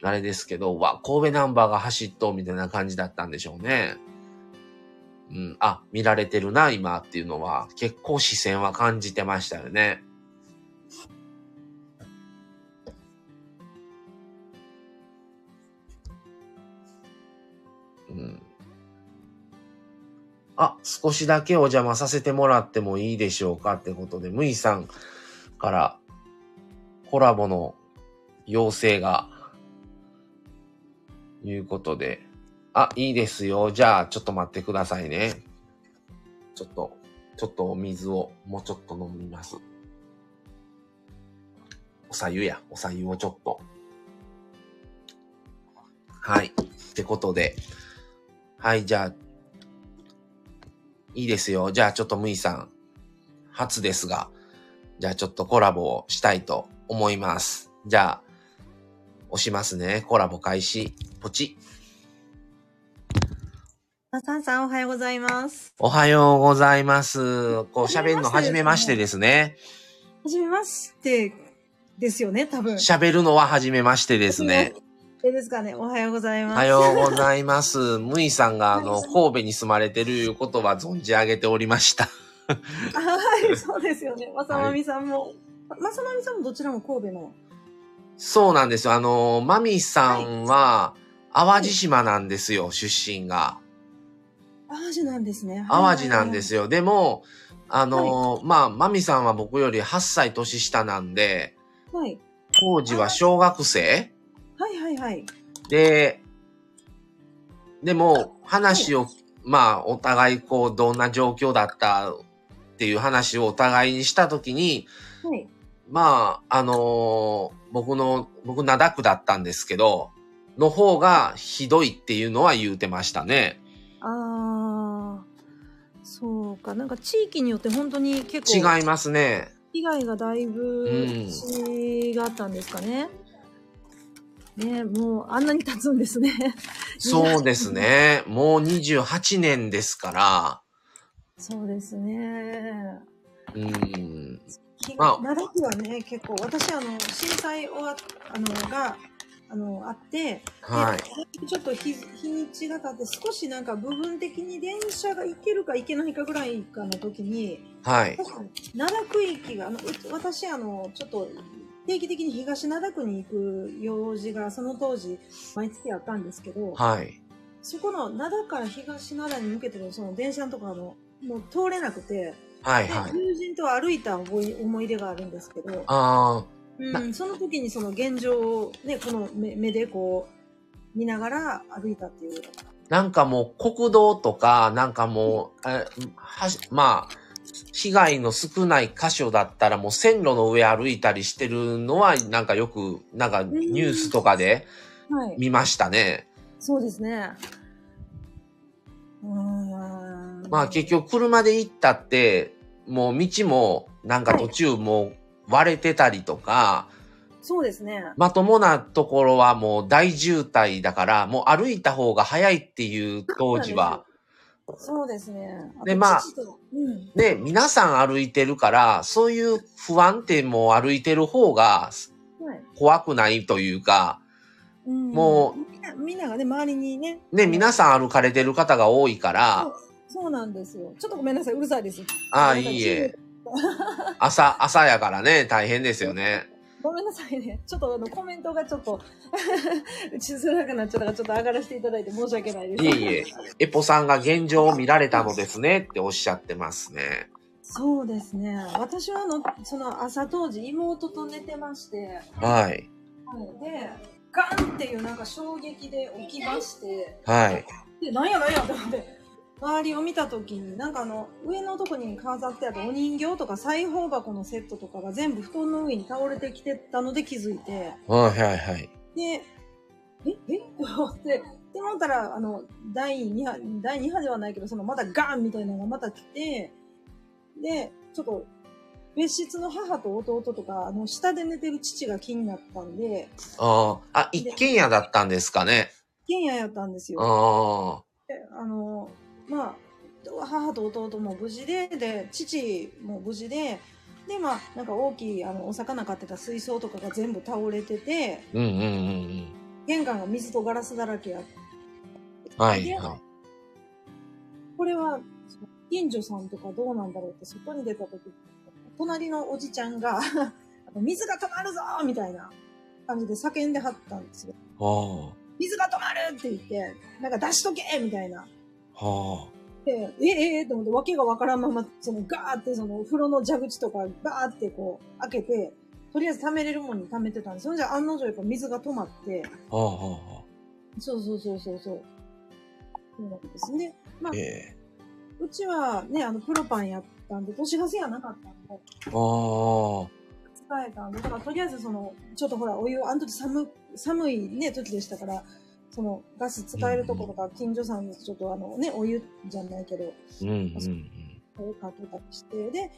あれですけど、わ、神戸ナンバーが走っと、みたいな感じだったんでしょうね。うん、あ、見られてるな、今っていうのは、結構視線は感じてましたよね。うん。あ、少しだけお邪魔させてもらってもいいでしょうかってことで、むいさんからコラボの要請がいうことで。あ、いいですよ。じゃあ、ちょっと待ってくださいね。ちょっと、ちょっとお水をもうちょっと飲みます。おさゆや。おさゆをちょっと。はい。ってことで。はい、じゃあ、いいですよ。じゃあちょっとむいさん、初ですが、じゃあちょっとコラボをしたいと思います。じゃあ、押しますね。コラボ開始。ポチ。マサンさんおはようございます。おはようございます。こう喋るの初めましてですね。初めましてですよね、多分。喋るのは初めましてですね。えですかね。おはようございます。おはようございます。むいさんが、あの、神戸に住まれてるいうことは存じ上げておりました。はい、そうですよね。まさまみさんも、まさまみさんもどちらも神戸のそうなんですよ。あの、マミさんは、淡路島なんですよ、出身が。淡路なんですね。淡路なんですよ。でも、あの、はい、まあ、マミさんは僕より8歳年下なんで、はい。当時は小学生はいはいはい。で、でも、話を、はい、まあ、お互いこう、どんな状況だったっていう話をお互いにしたときに、はい。まあ、あのー僕の、僕灘区だったんですけど、の方がひどいっていうのは言うてましたね。ああ、そうか。なんか地域によって本当に結構違いますね。被害がだいぶうん違ったんですかね。ねもうあんなに経つんですね。そうですね。もう28年ですから、そうですね。うん。被まあ害灘区はね、結構、私、あの、震災終わあの、が、あの、あって、はい。でちょっと日日にちが経って、少しなんか部分的に電車が行けるか行けないかぐらいかの時に、はい。確かに灘区域が、あのう私、あの、ちょっと、定期的に東灘区に行く用事がその当時毎月あったんですけど、はい。そこの灘から東灘に向けてのその電車のとかのもう通れなくて、ではいはい。友人と歩いた思い思い出があるんですけど、ああ、うん、その時にその現状をね、この目目でこう見ながら歩いたっていう。なんかもう国道とか、なんかもう、えはしまあ、被害の少ない箇所だったらもう線路の上歩いたりしてるのは、なんかよく、なんかニュースとかではい。見ましたね。そうですね。うーん。まあ結局車で行ったって、もう道もなんか途中もう割れてたりとか、そうですね。まともなところはもう大渋滞だから、もう歩いた方が早いっていう当時は、そうですね。とでまあうん。ね、皆さん歩いてるから、そういう不安定も歩いてる方がはい。怖くないというか、うんもみんな、みんながね、周りにね。ね、皆さん歩かれてる方が多いから、そうなんですよ。ちょっとごめんなさい、うるさいです。ああ、いいえ。朝、朝やからね、大変ですよね。ごめんなさいね。ちょっとあのコメントがちょっと 打ちづらくなっちゃったから、ちょっと上がらせていただいて申し訳ないです。いえいえ。エポさんが現状を見られたのですねっておっしゃってますね。そうですね。私はあの、その朝当時、妹と寝てまして、はい。はい、で、ガンっていうなんか衝撃で起きまして、はい。で、なんやなんやって思って、周りを見た時に、なんかあの、上のとこに飾ってあったお人形とか裁縫箱のセットとかが全部布団の上に倒れてきてたので気づいて、はいはいはい。で、え？え って思って、で、思ったら、あの、第2波、第2波ではないけど、そのまたガンみたいなのがまた来て、で、ちょっと、別室の母と弟とか、あの、下で寝てる父が気になったんで、ああ、あ、一軒家だったんですかね。一軒家やったんですよ。あであの、まあ、母と弟も無事で、で、父も無事で、で、まあ、なんか大きい、あの、お魚飼ってた水槽とかが全部倒れてて、あ、うんうんうんうん。玄関が水とガラスだらけやはいはこれは、近所さんとかどうなんだろうって、外に出た時、隣のおじちゃんが、水が止まるぞみたいな感じで叫んではったんですよ。水が止まるって言って、なんか出しとけみたいな。あ、はで、ええええと思って、わけがわからんまま、そのガーってその風呂の蛇口とかガーってこう開けて、とりあえず溜めれるもんに溜めてたんです。それじゃ案の定やっぱ水が止まって、あ、はあ、はあ。そうそうそうそうそう。そうなんですね。まあ、ええうちはね、あの、プロパンやったんで、年がせやなかったんで、あ使えたんで、だからとりあえずその、ちょっとほら、お湯、あの時寒、寒いね、時でしたから、その、ガス使えるところとか、近所さんにちょっとあのね、お湯じゃないけど、あ、うんうんうん。声かけたりして、で、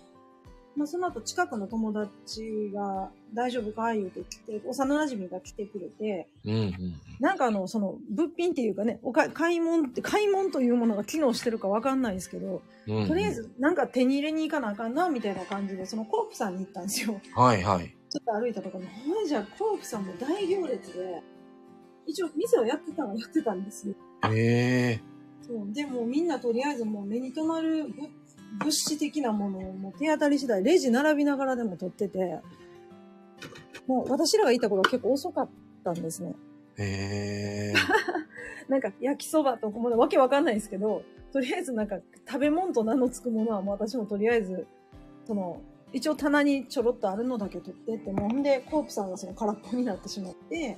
まあ、その後近くの友達が大丈夫か言うて来て、幼馴染が来てくれて、うんうんなんかあの、その、物品っていうかね、おか買い物って、買い物というものが機能してるかわかんないですけど、うんうん。とりあえずなんか手に入れに行かなあかんな、みたいな感じで、そのコープさんに行ったんですよ。はいはい。ちょっと歩いたところに、ほいじゃコープさんも大行列で、一応店をやってたのはやってたんですよ。ええそう。でもみんなとりあえずもう目に留まる物物資的なものをもう手当たり次第、レジ並びながらでも取ってて、もう私らがいた頃は結構遅かったんですね。ええ なんか焼きそばとかもわけわかんないですけど、とりあえずなんか食べ物と名の付くものはもう私もとりあえず、その、一応棚にちょろっとあるのだけ取ってって、もうほんで、コープさんがその空っぽになってしまって、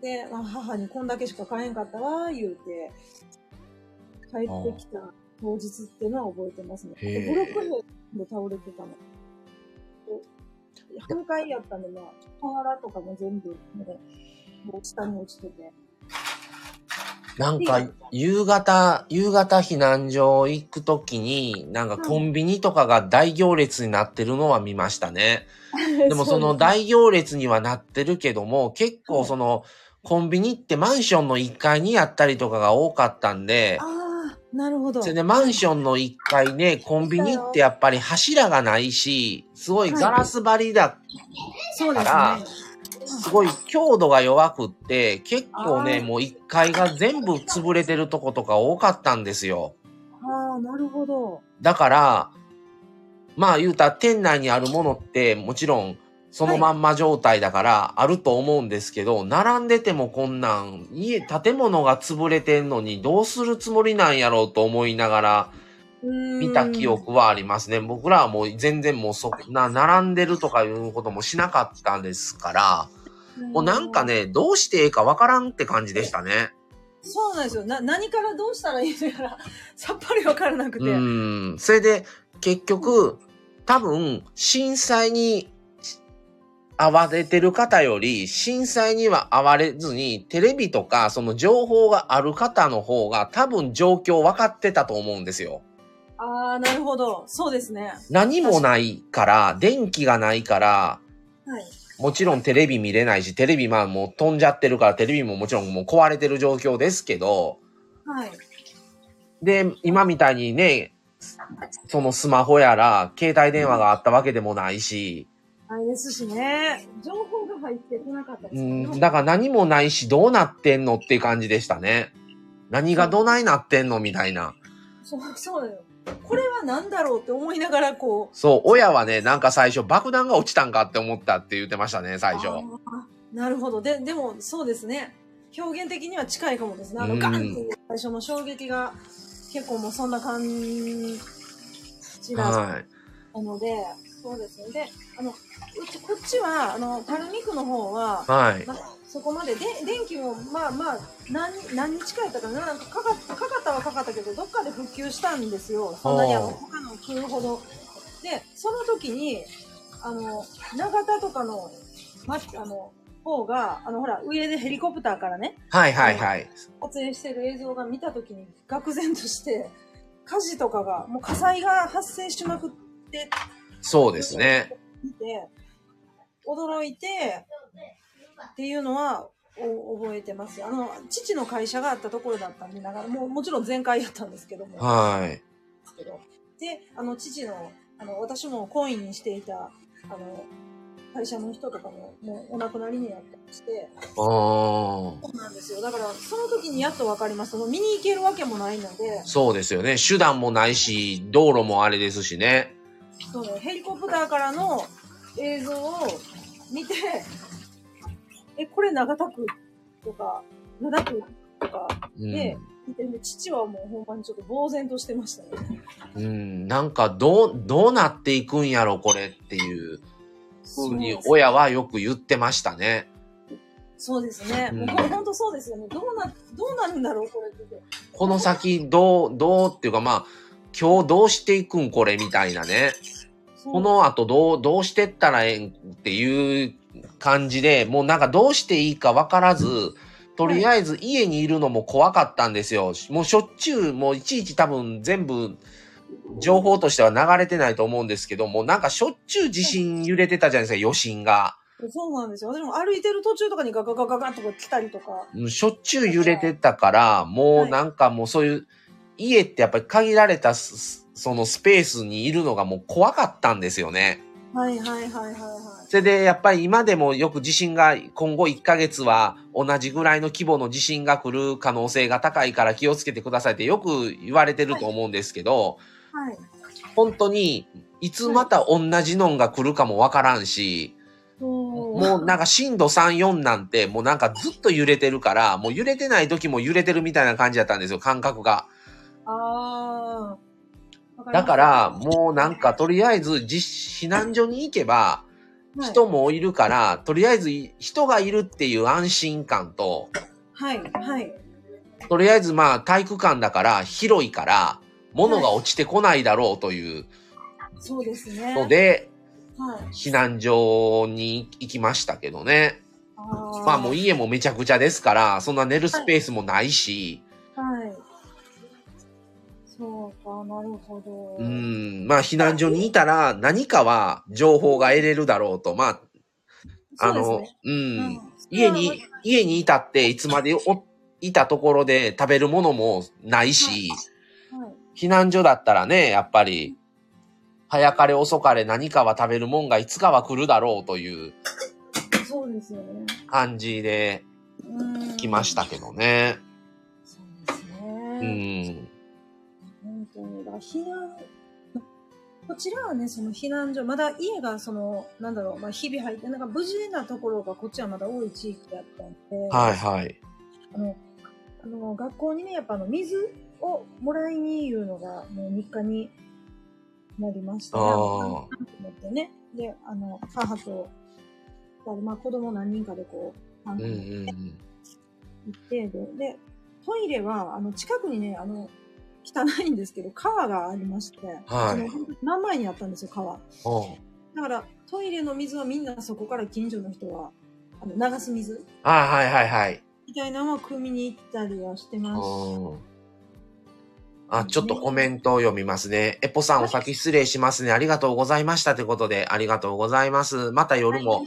で、まあ、母にこんだけしか買えんかったわ、言うて、帰ってきた当日っていうのは覚えてますね。へーでブロック塀も倒れてたの。半階やったんで、まあ、瓦とかも全部、ね、もう下に落ちてて。なんか、夕方、夕方避難所行くときに、なんかコンビニとかが大行列になってるのは見ましたね。でもその大行列にはなってるけども、結構その、コンビニってマンションの1階にあったりとかが多かったんで、ああ、なるほど。それでマンションの1階ね、コンビニってやっぱり柱がないし、すごいガラス張りだ、そうですね。からすごい強度が弱くって、結構ね、あーもう1階が全部潰れてるとことか多かったんですよ。ああ、なるほど。だから、まあ言うたら店内にあるものってもちろんそのまんま状態だからあると思うんですけど、並んでてもこんなん、家、建物が潰れてんのにどうするつもりなんやろうと思いながら見見た記憶はありますね。僕らはもう全然もうそんな、並んでるとかいうこともしなかったんですから、もうなんか。ね、どうしてええかわからんって感じでしたね。そうなんですよ。な、何からどうしたらいいのやら、さっぱりわからなくて。うん。それで、結局、多分、震災に遭われてる方より、震災には遭われずに、テレビとか、その情報がある方の方が、多分状況分かってたと思うんですよ。ああ、なるほど。そうですね。何もないから、電気がないから、はい。もちろんテレビ見れないし、テレビまあもう飛んじゃってるから、テレビももちろんもう壊れてる状況ですけど、はい。で、今みたいにね、そのスマホやら、携帯電話があったわけでもないし、あれですしね。情報が入ってこなかったですうん、だから何もないし、どうなってんのっていう感じでしたね。何がどないなってんのみたいな。そう、そうだよ。これは何だろうって思いながらこう。そう、親はね、なんか最初爆弾が落ちたんかって思ったって言ってましたね、最初。なるほど。で、でもそうですね。表現的には近いかもですね。あの、うんガンっていう最初の衝撃が結構もうそんな感じなはい。そうですね。で、あの、うち、こっちは、あの、パルミクの方は、はい。まあ、そこまでで電気もまあまあ何何日かやったかななんかかかかかったはかかったけどどっかで復旧したんですよそんなにあの他の来るほどでその時にあの長田とかの,、ま、あの方があのほら上でヘリコプターからねはいはいはい。撮影してる映像が見た時に愕然として火事とかがもう火災が発生しまくってそうですね。驚いて、っていうのはお覚えてます。あの、父の会社があったところだったんで、だからもうもちろん全開やったんですけども。はい。けどで、あの、父の、あの、私もコインにしていた、あの、会社の人とかも、もうお亡くなりになったりして、あーそうなんですよ。だから、その時にやっとわかります。その見に行けるわけもないので、そうですよね。手段もないし、道路もあれですしね。そのヘリコプターからの映像を見て、え、これ長田区とか、灘区とかうん。で、見てで父はもうほんまにちょっと呆然としてましたね。うん、なんかどう、どうなっていくんやろ、これっていうふうに親はよく言ってましたね。そうですね。うんもうほんほんとそうですよね。どうな、どうなるんだろう、これって。この先どう、どうっていうかまあ、今日どうしていくんこれみたいなね。この後どう、どうしてったらええんっていう感じで、もうなんかどうしていいかわからず、とりあえず家にいるのも怖かったんですよ。もうしょっちゅう、もういちいち多分全部、情報としては流れてないと思うんですけども、なんかしょっちゅう地震揺れてたじゃないですか、余震が。そうなんですよ。私も歩いてる途中とかにガガガガガとか来たりとか。うんしょっちゅう揺れてたから、もうなんかもうそういう、家ってやっぱり限られたスそのスペースにいるのがもう怖かったんですよね。はいはいはいはいはそれでやっぱり今でもよく地震が今後1ヶ月は同じぐらいの規模の地震が来る可能性が高いから気をつけてくださいってよく言われてると思うんですけど、い。はい。本当にいつまた同じのんが来るかもわからんし、ももうなんか震度3、4なんてもうなんかずっと揺れてるから、もう揺れてない時も揺れてるみたいな感じだったんですよ、感覚が。ああ。だからもうなんかとりあえず実避難所に行けば人も。もいるから、とりあえず人がいるっていう安心感と、はい、はい。とりあえずまあ体育館だから広いから物が落ちてこないだろうというそうですね。ので、はい。避難所に行きましたけどね。あまあもう家もめちゃくちゃですから、そんな寝るスペースもないし、はい。そうか、なるほど。うん、まあ避難所にいたら何かは情報が得れるだろうと、まあ、あの、そうねうん、うん家に、家にいたっていつまでおいたところで食べるものもないし、はい。避難所だったらね、やっぱり、早かれ遅かれ何かは食べるもんがいつかは来るだろうというそうですよね。感じでうん。来ましたけどね。そうですうね。ん。避難、こちらはね、その避難所、まだ家がその、なんだろう、まあ日々入って、なんか無事なところがこっちはまだ多い地域だったんで、はいはい。あの、あの、学校にね、やっぱあの、水をもらいにいうのが、もう日課になりましたね。あー思ってね。で、あの、母と、まあ子供何人かでこう、うんうんう行ん。って、で、でトイレは、あの、近くにね、あの、汚いんですけど、川がありまして、はいあの真ん前にあったんですよ、川。だから、トイレの水はみんなそこから近所の人は、あの、流す水あはいはいはい。みたいなのは汲みに行ったりはしてます。うんあ、ちょっとコメントを読みますね。エポさんお先失礼しますね。ありがとうございました。ということで、ありがとうございます。また夜も、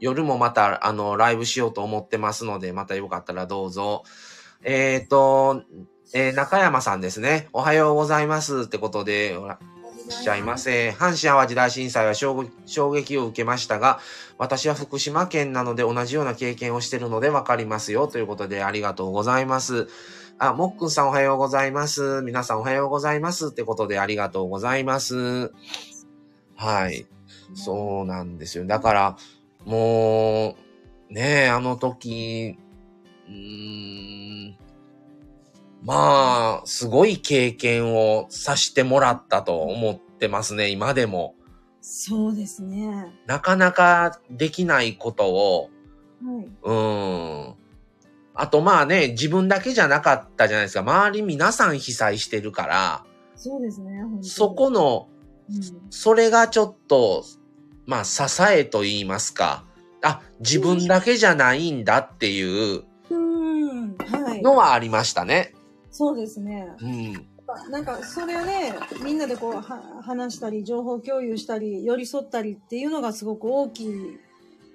夜もまた、あの、ライブしようと思ってますので、またよかったらどうぞ。えっ、と、えー中山さんですね。おはようございます。ってことで、ほらいらっしゃいませ。阪神淡路大震災は衝撃を受けましたが、私は福島県なので同じような経験をしてるのでわかりますよ。ということで、ありがとうございます。あ、もっくんさんおはようございます。皆さんおはようございます。ってことで、ありがとうございます。はい。そうなんですよ。だから、もう、ねえ、あの時、うーん、まあ、すごい経験をさせてもらったと思ってますね、今でも。そうですね。なかなかできないことを、はい。うーん。あとまあね、自分だけじゃなかったじゃないですか。周り皆さん被災してるから、そうですね。そこ、の、うん、それがちょっと、まあ支えと言いますか。あ、自分だけじゃないんだっていう。のはありましたね。そうですね。うん。なんか、それをね、みんなでこう、は話したり、情報共有したり、寄り添ったりっていうのがすごく大きい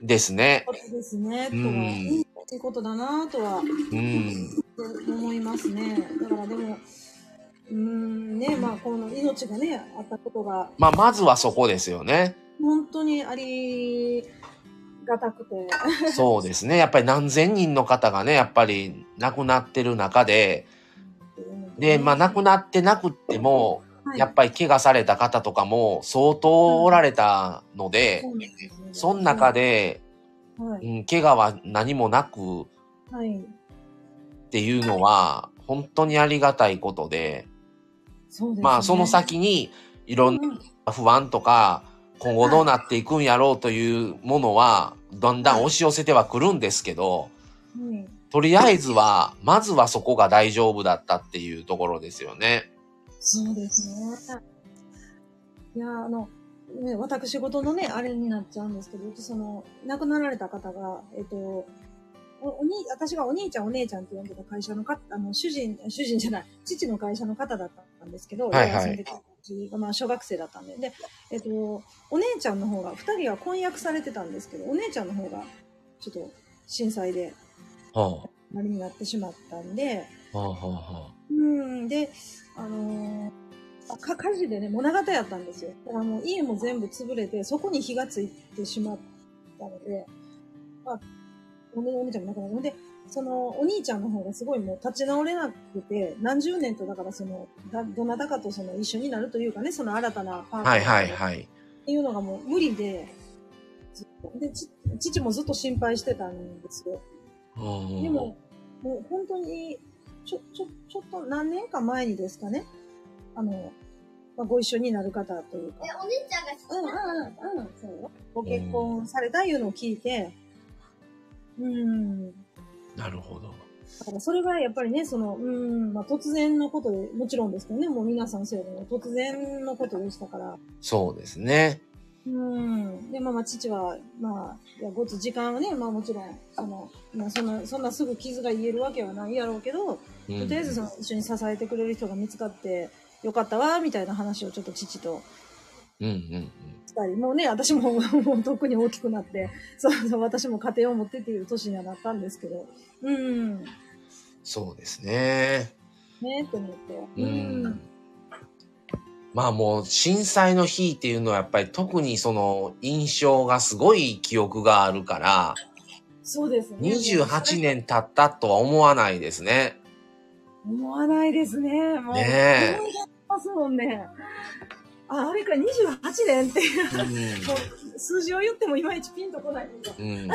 ですね。ですね。うんいいことだなとはうん。思いますね。だからでも、うーんね、まあ、この命がね、あったことが、まあまずはそこですよね。本当にありがたくて。そうですね。やっぱり何千人の方がね、やっぱり亡くなってる中で、で、まあ亡くなってなくっても、はい。やっぱり怪我された方とかも相当おられたので、その中、で、はい。うん、怪我は何もなくはい。っていうのは、本当にありがたいことで。まあその先にいろんうんな不安とか、今後どうなっていくんやろうというものは、だんだん押し寄せてはくるんですけど、はいとりあえずは、まずはそこが大丈夫だったっていうところですよね。そうですね。いや、あの、ね、私事のね、あれになっちゃうんですけど、その、亡くなられた方が、えっと、おおに私がお兄ちゃんお姉ちゃんって呼んでた会社のか、あの、主人、主人じゃない、父の会社の方だったんですけど、はいはいまあ、小学生だったんで。で、えっと、お姉ちゃんの方が、二人は婚約されてたんですけど、お姉ちゃんの方が、ちょっと、震災で、はあ。れになってしまったんで、あ、はあ、はあ、はうん、で、あのーあか火事でね、物語やったんですよ。だからもう家も全部潰れて、そこに火がついてしまったので、あ、お姉ちゃんも亡くなったので、そのお兄ちゃんの方がすごいもう立ち直れなくて、何十年とだからその、だどなたかとその一緒になるというかね、その新たなパートナーはいはいはい。っていうのがもう無理で、で、ち父もずっと心配してたんですよ。うんでも、もう本当に、ちょ、ちょ、ちょっと何年か前にですかね、あの、まあ、ご一緒になる方というか。え、、お姉ちゃんが好きうんうんうん、うん、そうよ。ご結婚されたいうのを聞いて、うん、なるほど。だからそれがやっぱりね、その、うん、まあ突然のことで、もちろんですけどね、もう皆さんそうやけど、突然のことでしたから、そうですね。うん。で、まあまあ、父は、まあ、いや、ごつ時間はね、まあもちろん、その、まあそんな、そんなすぐ傷が癒えるわけはないやろうけど、うんとりあえずその一緒に支えてくれる人が見つかってよかったわ、みたいな話をちょっと父とうんうんしたり、もうね、私ももう特に大きくなって、そうそう、私も家庭を持ってっていう年にはなったんですけど、うん。そうですね。ねって思って。うん。まあもう震災の日っていうのはやっぱり特にその印象がすごい記憶があるから、そうですね。28年経ったとは思わないですね。思わないですね。もう。ねえ思い出しますもんね。あ、あれから28年っていう。うん。数字を言ってもいまいちピンとこないのが。うん。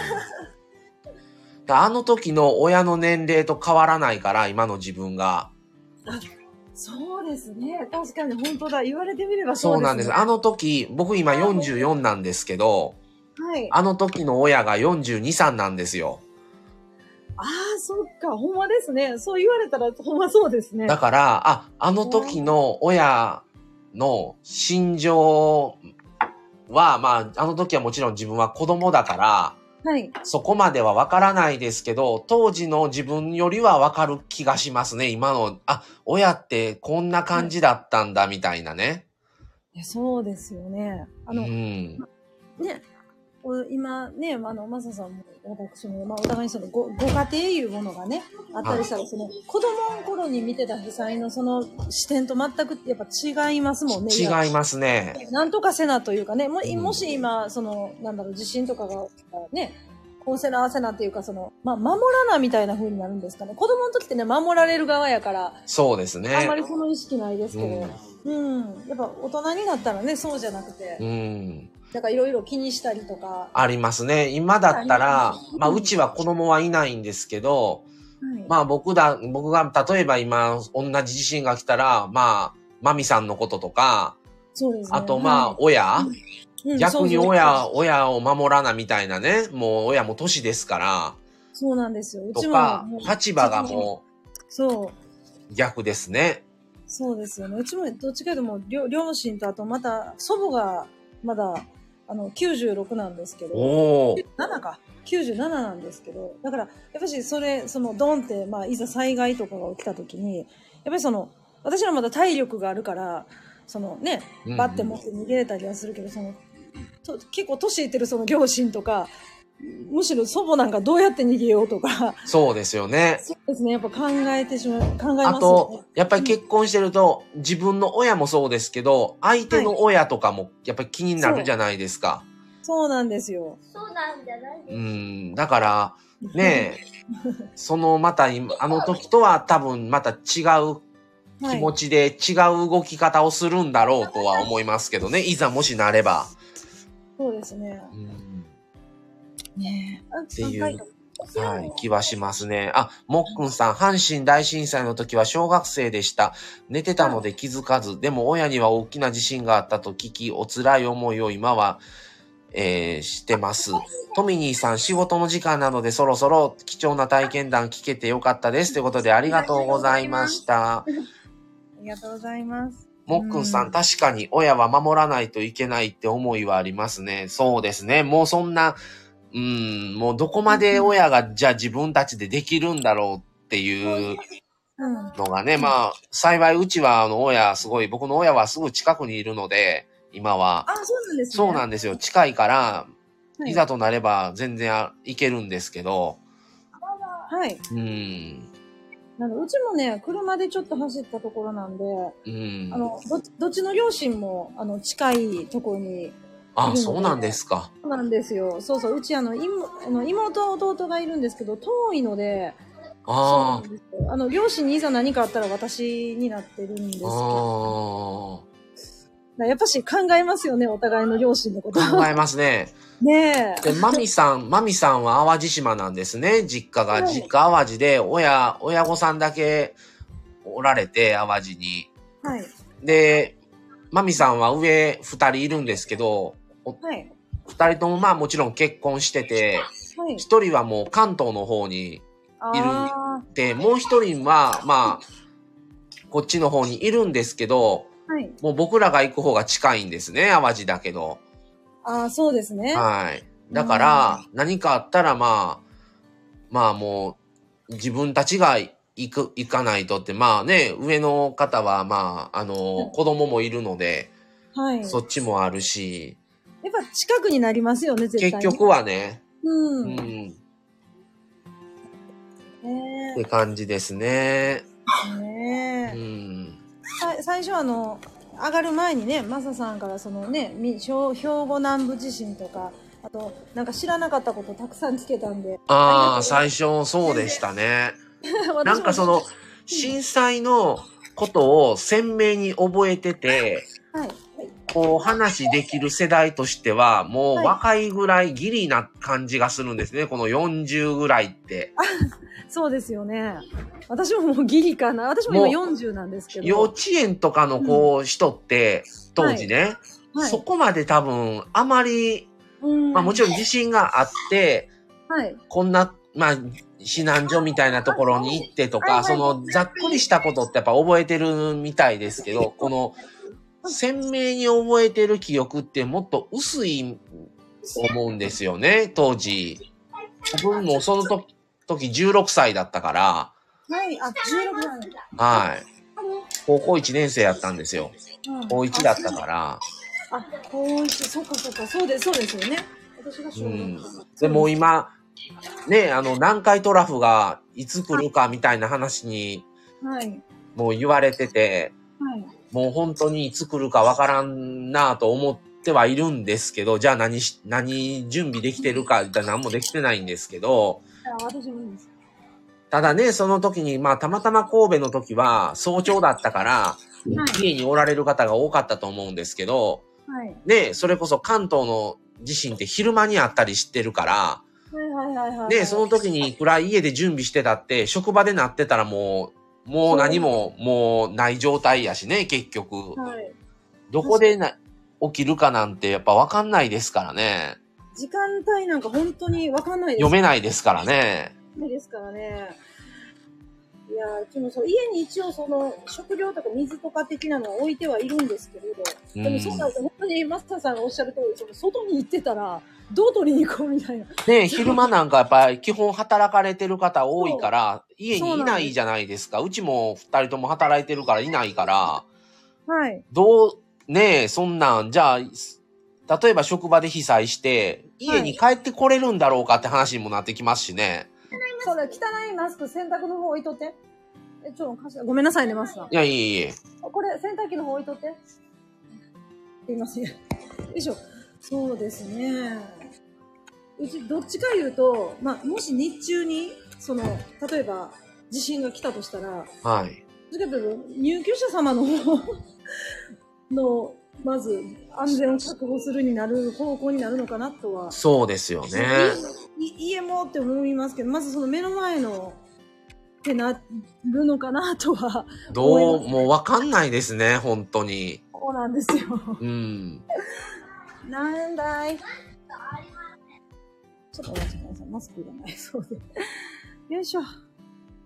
だあの時の親の年齢と変わらないから、今の自分が。そうですね。確かに本当だ。言われてみればそなです。そううです、ね。あの時、僕今44なんですけど、はい。ああの時の親が42、3なんですよ。あー、そっか。ほんまですね。そう言われたらほんまそうですね。だから、あ、あの時の親の心情は、まあ、あの時はもちろん自分は子供だから、はい。そこまではわからないですけど、当時の自分よりはわかる気がしますね。今の、あ、親ってこんな感じだったんだ、みたいなね。いやそうですよね。あの、うん。ね、お今ね、あの、マサさんも私も、まあ、お互いにそのご、ご家庭いうものがね、あったりしたら、その、子供の頃に見てた被災のその視点と全くやっぱ違いますもんね。違いますね。なんとかせなというかね、もうんもし今、その、なんだろう、地震とかがね、こうせな、ああせなっていうか、その、まあ、守らなみたいな風になるんですかね。子供の時ってね、守られる側やから、そうですね。あんまりその意識ないですけど、うん、やっぱ大人になったらね、そうじゃなくて、うん。だからいろいろ気にしたりとか、ありますね。今だったらまあ、うちは子供はいないんですけど、はいまあ僕だ、僕が、例えば今、同じ地震が来たら、まあ、マミさんのこととか、そうですね。あとまあ、親、はいうん逆に親、親を守らなみたいなね、もう親も年ですから、そうなんですよ。うちも立場がもそう。う逆ですね。そうですよね。うちもどっちかというともう両両親とあとまた祖母がまだあの96なんですけど、おお。7か。97なんですけど、だから、やっぱしそれ、そのドンって、まあ、いざ災害とかが起きた時に、やっぱりその、私らまだ体力があるから、そのねバッて持って逃げれたりはするけど、その、と結構年いってるその両親とか、むしろ祖母なんかどうやって逃げようとか、そうですよね。そうですね、やっぱ考えてしまう、考えますよあとね。、やっぱり結婚してると、自分の親もそうですけど、相手の親とかもやっぱり気になるじゃないですか。そうなんですよ。そうなんじゃないですうん。だから、ねえ、そのまた今、あの時とは多分また違う気持ちで違う動き方をするんだろうとは思いますけどね。いざもしなれば。そうですね。うんねえ。っていうはい。はい、気はしますね。あ、もっくんさん、阪神大震災の時は小学生でした。寝てたので気づかず、でも親には大きな地震があったと聞き、お辛い思いを今は、えーしてます。トミニーさん、仕事の時間なのでそろそろ貴重な体験談聞けてよかったです。ということでありがとうございました。ありがとうございます。もっくんさん確かに親は守らないといけないって思いはありますね。そうですね。もうそんな、うん、もうどこまで親がじゃあ自分たちでできるんだろうっていううん。のがね、まあ、幸いうちはあの親、すごい、僕の親はすぐ近くにいるので、今は。あ、そうなんですね。そうなんですよ。近いから、はいいざとなれば全然あいけるんですけど、はい。うん、なのでうちもね、車でちょっと走ったところなんで、うん。あの、どどっちの両親も、あの、近いところに、あ、そうなんですか。そうなんですよ。そうそう。うち、あの、妹あの妹、弟がいるんですけど、遠いので、あんですよあの、両親にいざ何かあったら私になってるんですけあ、ど、あやっぱし考えますよね、お互いの両親のこと。あ、考えますね。ねえ。で、マミさん、マミさんは淡路島なんですね、実家が。はい実家淡路で、親、親御さんだけおられて、淡路に。はい。で、マミさんは上二人いるんですけど、はい。二人ともまあもちろん結婚してて、はい。一人はもう関東の方にあいて、もう一人はまあ、こっちの方にいるんですけど、あ、はい。もう僕らが行く方が近いんですね、淡路だけど。ああ、そうですね。はい。だから、何かあったらまあ、まあもう、自分たちが行く、行かないとって、まあね、上の方はまあ、あの、子供もいるので、はい。そっちもあるし、やっぱ近くになりますよね、絶対に。結局はね、う。うんん、っねて感じですね。え。ねうえ。ん。さ最初あの、上がる前にね、マサさんからそのね、み兵兵庫南部地震とか、あと、なんか知らなかったことたくさん聞けたんで。ああ、あ最初そうでしたね。初なんかその、震災のことを鮮明に覚えてて、はい。はい。こう話できる世代としては、もうはい若いぐらいギリな感じがするんですね。この40ぐらいって。そうですよね。私ももうギリかな。私も今も40なんですけど。幼稚園とかのこう人って、当時ね、はい。そこまで多分あまり、うんまあもちろん地震があって、はい。こんな、まあ、避難所みたいなところに行ってとか、はいはいそのざっくりしたことってやっぱ覚えてるみたいですけど、この鮮明に覚えてる記憶ってもっと薄いと思うんですよね、当時。自分もその時時16歳だったから、はい。あ、16なんだ。はい。高校1年生やったんですよ。うん高1だったから。あ、高一、そっかそっか、そうです、そうですよね。私がうん校でも今、ね、あの、南海トラフがいつ来るかみたいな話にはい。もう言われてて、はい。もう本当にいつ来るかわからんなぁと思ってはいるんですけど、じゃあ何し、何準備できてるか、じゃ何もできてないんですけど。ただね、その時に、まあたまたま神戸の時は早朝だったから、はい。家におられる方が多かったと思うんですけど、はい。ね、それこそ関東の地震って昼間にあったりしてるから。で、その時に暗い家で準備してたって、職場でなってたらもう、もう何も、もうない状態やしね、結局。はい。どこでな起きるかなんてやっぱわかんないですからね。時間帯なんか本当にわかんないです。読めないですからね。ないですからね。いやー、でもそう、家に一応その、食料とか水とか的なのは置いてはいるんですけれど、うんでもそうなると本当にマスターさんがおっしゃる通り、その外に行ってたら、どう取りに行こうみたいな。ね昼間なんかやっぱり基本働かれてる方多いから、家にいないじゃないですか。うちも二人とも働いてるからいないから、はい。どう、ねえ、そんなん、じゃあ、例えば職場で被災して、家に帰ってこれるんだろうかって話にもなってきますしね。そうだ、汚いマスク洗濯の方置いとって。え、ちょっと貸して、ごめんなさいね、マスター。いや、いいいい。これ、洗濯機の方置いとって。すいません。よいしょ。そうですね。うち、どっちか言うと、まあ、もし日中に、その、例えば、地震が来たとしたら、はい。入居者様の方の、まず、安全を確保するになる方向になるのかなとは。そうですよね。い家もって思いますけど、まずその目の前の、ってなるのかなとは、どう、もうわかんないですね、本当に。そうなんですよ。うん。なんだいちょっとお待ちください。マスクがないそうで。よいしょ。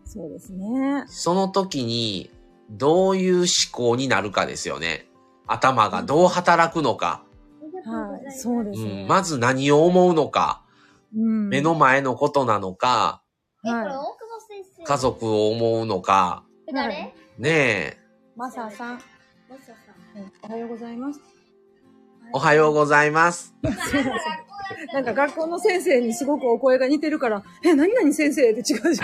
そうですね。その時に、どういう思考になるかですよね。頭がどう働くのか。はい、そうですね。うん、まず何を思うのか。うん、目の前のことなのか、え、これ大はい。家族を思うのか。え誰？はいねえ。マサさん、マサさんおはようございます。おはようございます。なんか学校の先生にすごくお声が似てるから、え、何々先生って違う 違う違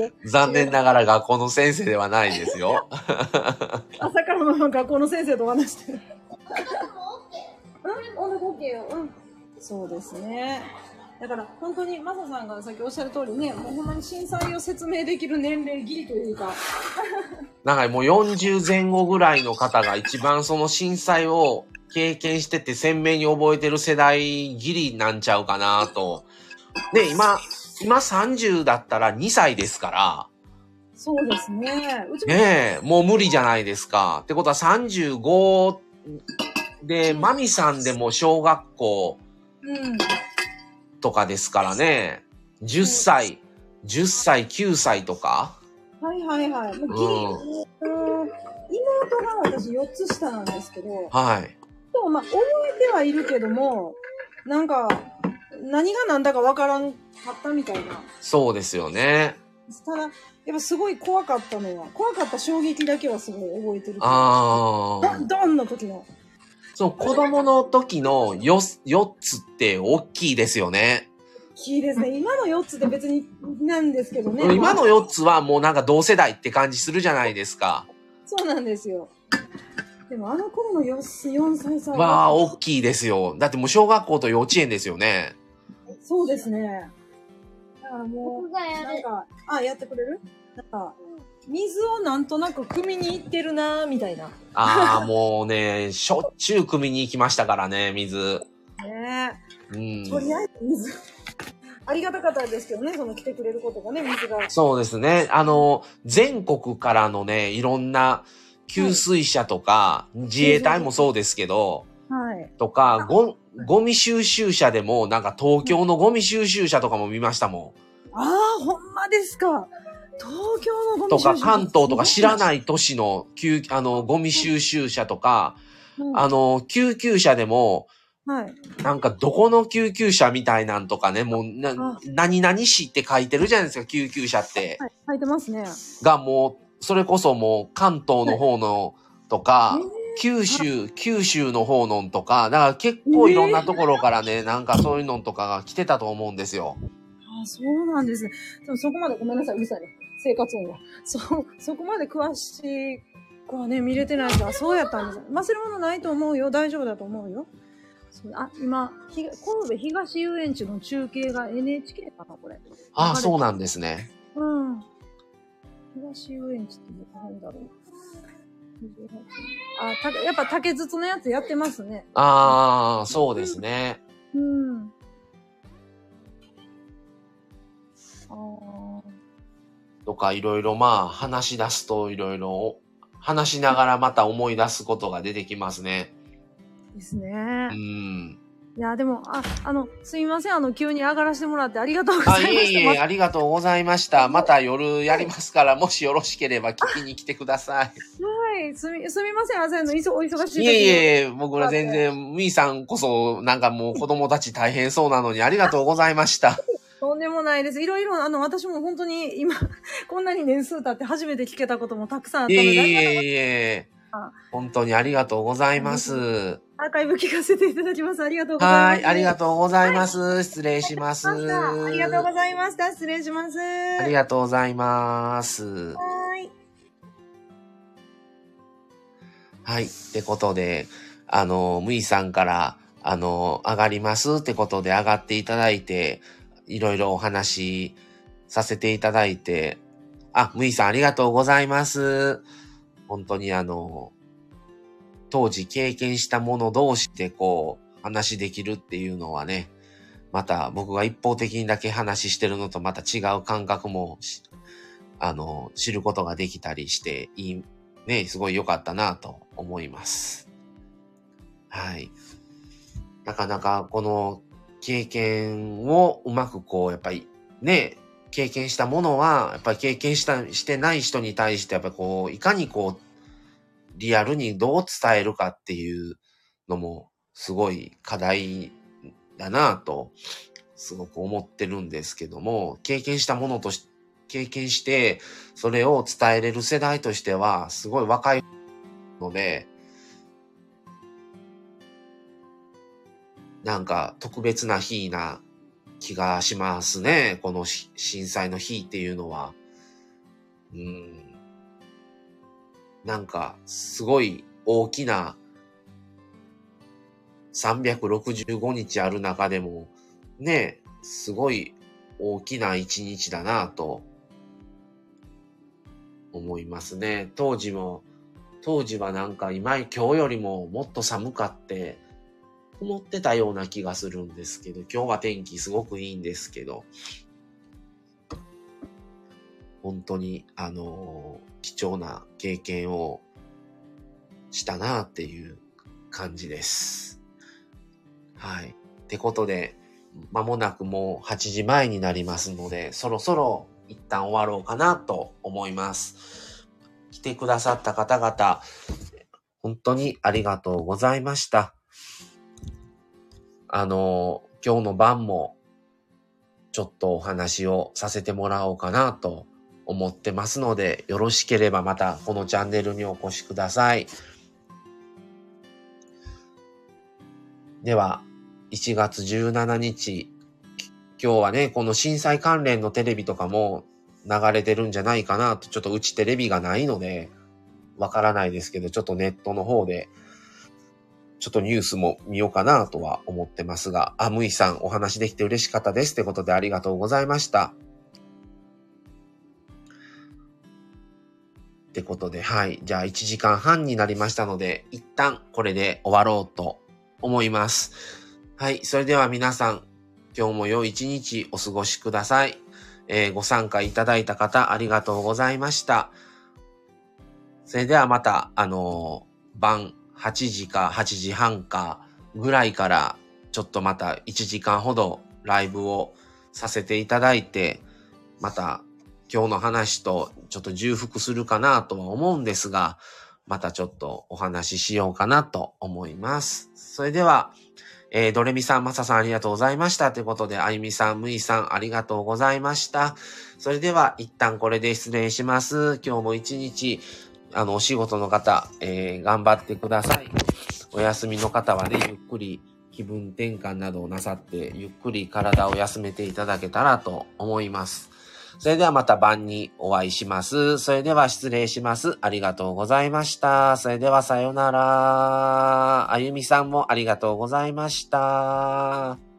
う。違う。残念ながら学校の先生ではないですよ。朝からの学校の先生と話してる。うん音楽 OK よ。うん。そうですね。だから本当にマサさんがさっきおっしゃる通りね、もうほんまに震災を説明できる年齢ギリというか、なんかもう40前後ぐらいの方が一番その震災を経験してて鮮明に覚えてる世代ギリなんちゃうかなと。ね、今、今30だったら2歳ですから、そうですね。うちも、ねえ、もう無理じゃないですか。ってことは35で、マミさんでも小学校うん。とかですからね、10歳、10歳、9歳とか。はいはいはい。もうギリ、うん、妹が私4つ下なんですけど、はい。そう、まあ、覚えてはいるけども、なんか、何が何だかわからんかったみたいな。そうですよね。ただ、やっぱすごい怖かったのは、怖かった衝撃だけはすごい覚えてる。ああ。ドンの時の。そう、子供の時のよ、4つって大きいですよね。いいですね。今の4つって別になんですけどね。今のまあ4つはもうなんか同世代って感じするじゃないですか。そうなんですよ。でもあの頃の 4, 4歳差わあ、大きいですよ。だってもう小学校と幼稚園ですよね。そうですね。だからもう、僕がやる。なんか、あ、やってくれる？なんか、水をなんとなく汲みに行ってるなーみたいな。ああ、もうね、しょっちゅう汲みに行きましたからね、水。ねうえ。とりん。あえず水。ありがたかったですけどね、その来てくれることがね、水が。そうですね。あの、全国からのね、いろんな給水車とか、自衛隊もそうですけど、はい。とか、ゴゴミ収集車でも、なんか東京のゴミ収集車とかも見ましたもああ、ほんまですか。東京のゴん。とか、関東とか知らい。ない都市の救、あの、ゴミ収集車とか、うんあの、救急車でも、はい。なんかどこの救急車みたいなんとかね、もうなあ、何々市って書いてるじゃないですか、救急車って。はい。書いてますね。がもう、それこそもう関東の方のとか、え九州、九州の方のとか、だから結構いろんなところからね、なんかそういうのとかが来てたと思うんですよ。ああ、そうなんですね。でもそこまでごめんなさい、うるさいね。生活音が。そ、そこまで詳しくはね、見れてないから、そうやったんです。忘れ物ないと思うよ。大丈夫だと思うよ。そうあ、今、ひ神戸東遊園地の中継が NHK かな、これ。ああ、そうなんですね。うん。東遊園地ってどこなんだろう。あ、たやっぱ竹筒のやつやってますね。ああ、そうですね。うん。ああ。とかいろいろまあ話し出すといろいろ話しながらまた思い出すことが出てきますね。ですね。うん。いや、でも、あ、あの、すみません。あの、急に上がらせてもらってありがとうござあ、いました。いえいえ、ありがとうございました。また夜やりますから、もしよろしければ聞きに来てください。はい。すみ、すみません。朝のいそお忙しい時いに。えいえ、僕ら全然、みーさんこそ、なんかもう子供たち大変そうなのにありがとうございました。とんでもないです。いろいろ、あの、私も本当に今、こんなに年数経って初めて聞けたこともたくさんあったいので、えいありがとうございえいえあ、本当にありがとうございます。アーカイブ聞かせていただきます。ありがとうございます。はい、ありがとうございます。失礼します。ありがとうございました。失礼します。ありがとうございます。はい。はい。ってことで、あの、むいさんから、あの、上がりますってことで上がっていただいて、いろいろお話しさせていただいて、あ、むいさんありがとうございます。本当にあの、当時経験したもの同士でこう、話できるっていうのはね、また僕が一方的にだけ話してるのとまた違う感覚も、あの、知ることができたりして、いい、ね、すごい良かったなと思います。はい。なかなかこの経験をうまくこう、やっぱりね、経験したものは、やっぱり経験した、してない人に対して、やっぱこう、いかにこう、リアルにどう伝えるかっていうのも、すごい課題だなと、すごく思ってるんですけども、経験したものとし、経験して、それを伝えれる世代としては、すごい若いので、なんか特別な日な気がしますね。この震災の日っていうのは。うん。なんか、すごい大きな365日ある中でも、ね、すごい大きな一日だなと思いますね。当時も、当時はなんか今、今日よりももっと寒かって、思ってたような気がするんですけど、今日は天気すごくいいんですけど、本当に、あの貴重な経験をしたなっていう感じです。はい。ってことで、間もなくもう8時前になりますので、そろそろ一旦終わろうかなと思います。来てくださった方々、本当にありがとうございました。あの、今日の晩も、ちょっとお話をさせてもらおうかなと思ってますので、よろしければまたこのチャンネルにお越しください。では、1月17日、今日はね、この震災関連のテレビとかも流れてるんじゃないかなと、ちょっとうちテレビがないので、わからないですけど、ちょっとネットの方で、ちょっとニュースも見ようかなとは思ってますが、あ、むいさんお話できて嬉しかったですってことでありがとうございました。ってことで、はい。じゃあ1時間半になりましたので、一旦これで終わろうと思います。はい。それでは皆さん、今日も良い一日お過ごしください。えーご参加いただいた方ありがとうございました。それではまた、あのー晩8時か8時半かぐらいから、ちょっとまた1時間ほどライブをさせていただいて、また今日の話とちょっと重複するかなとは思うんですが、またちょっとお話ししようかなと思います。それでは、えードレミさん、マサさんありがとうございました。ということで、あゆみさん、むいさんありがとうございました。それでは、一旦これで失礼します。今日も一日、あの、お仕事の方、えー頑張ってください。お休みの方はね、ゆっくり気分転換などをなさって、ゆっくり体を休めていただけたらと思います。それではまた晩にお会いします。それでは失礼します。ありがとうございました。それではさようなら。あゆみさんもありがとうございました。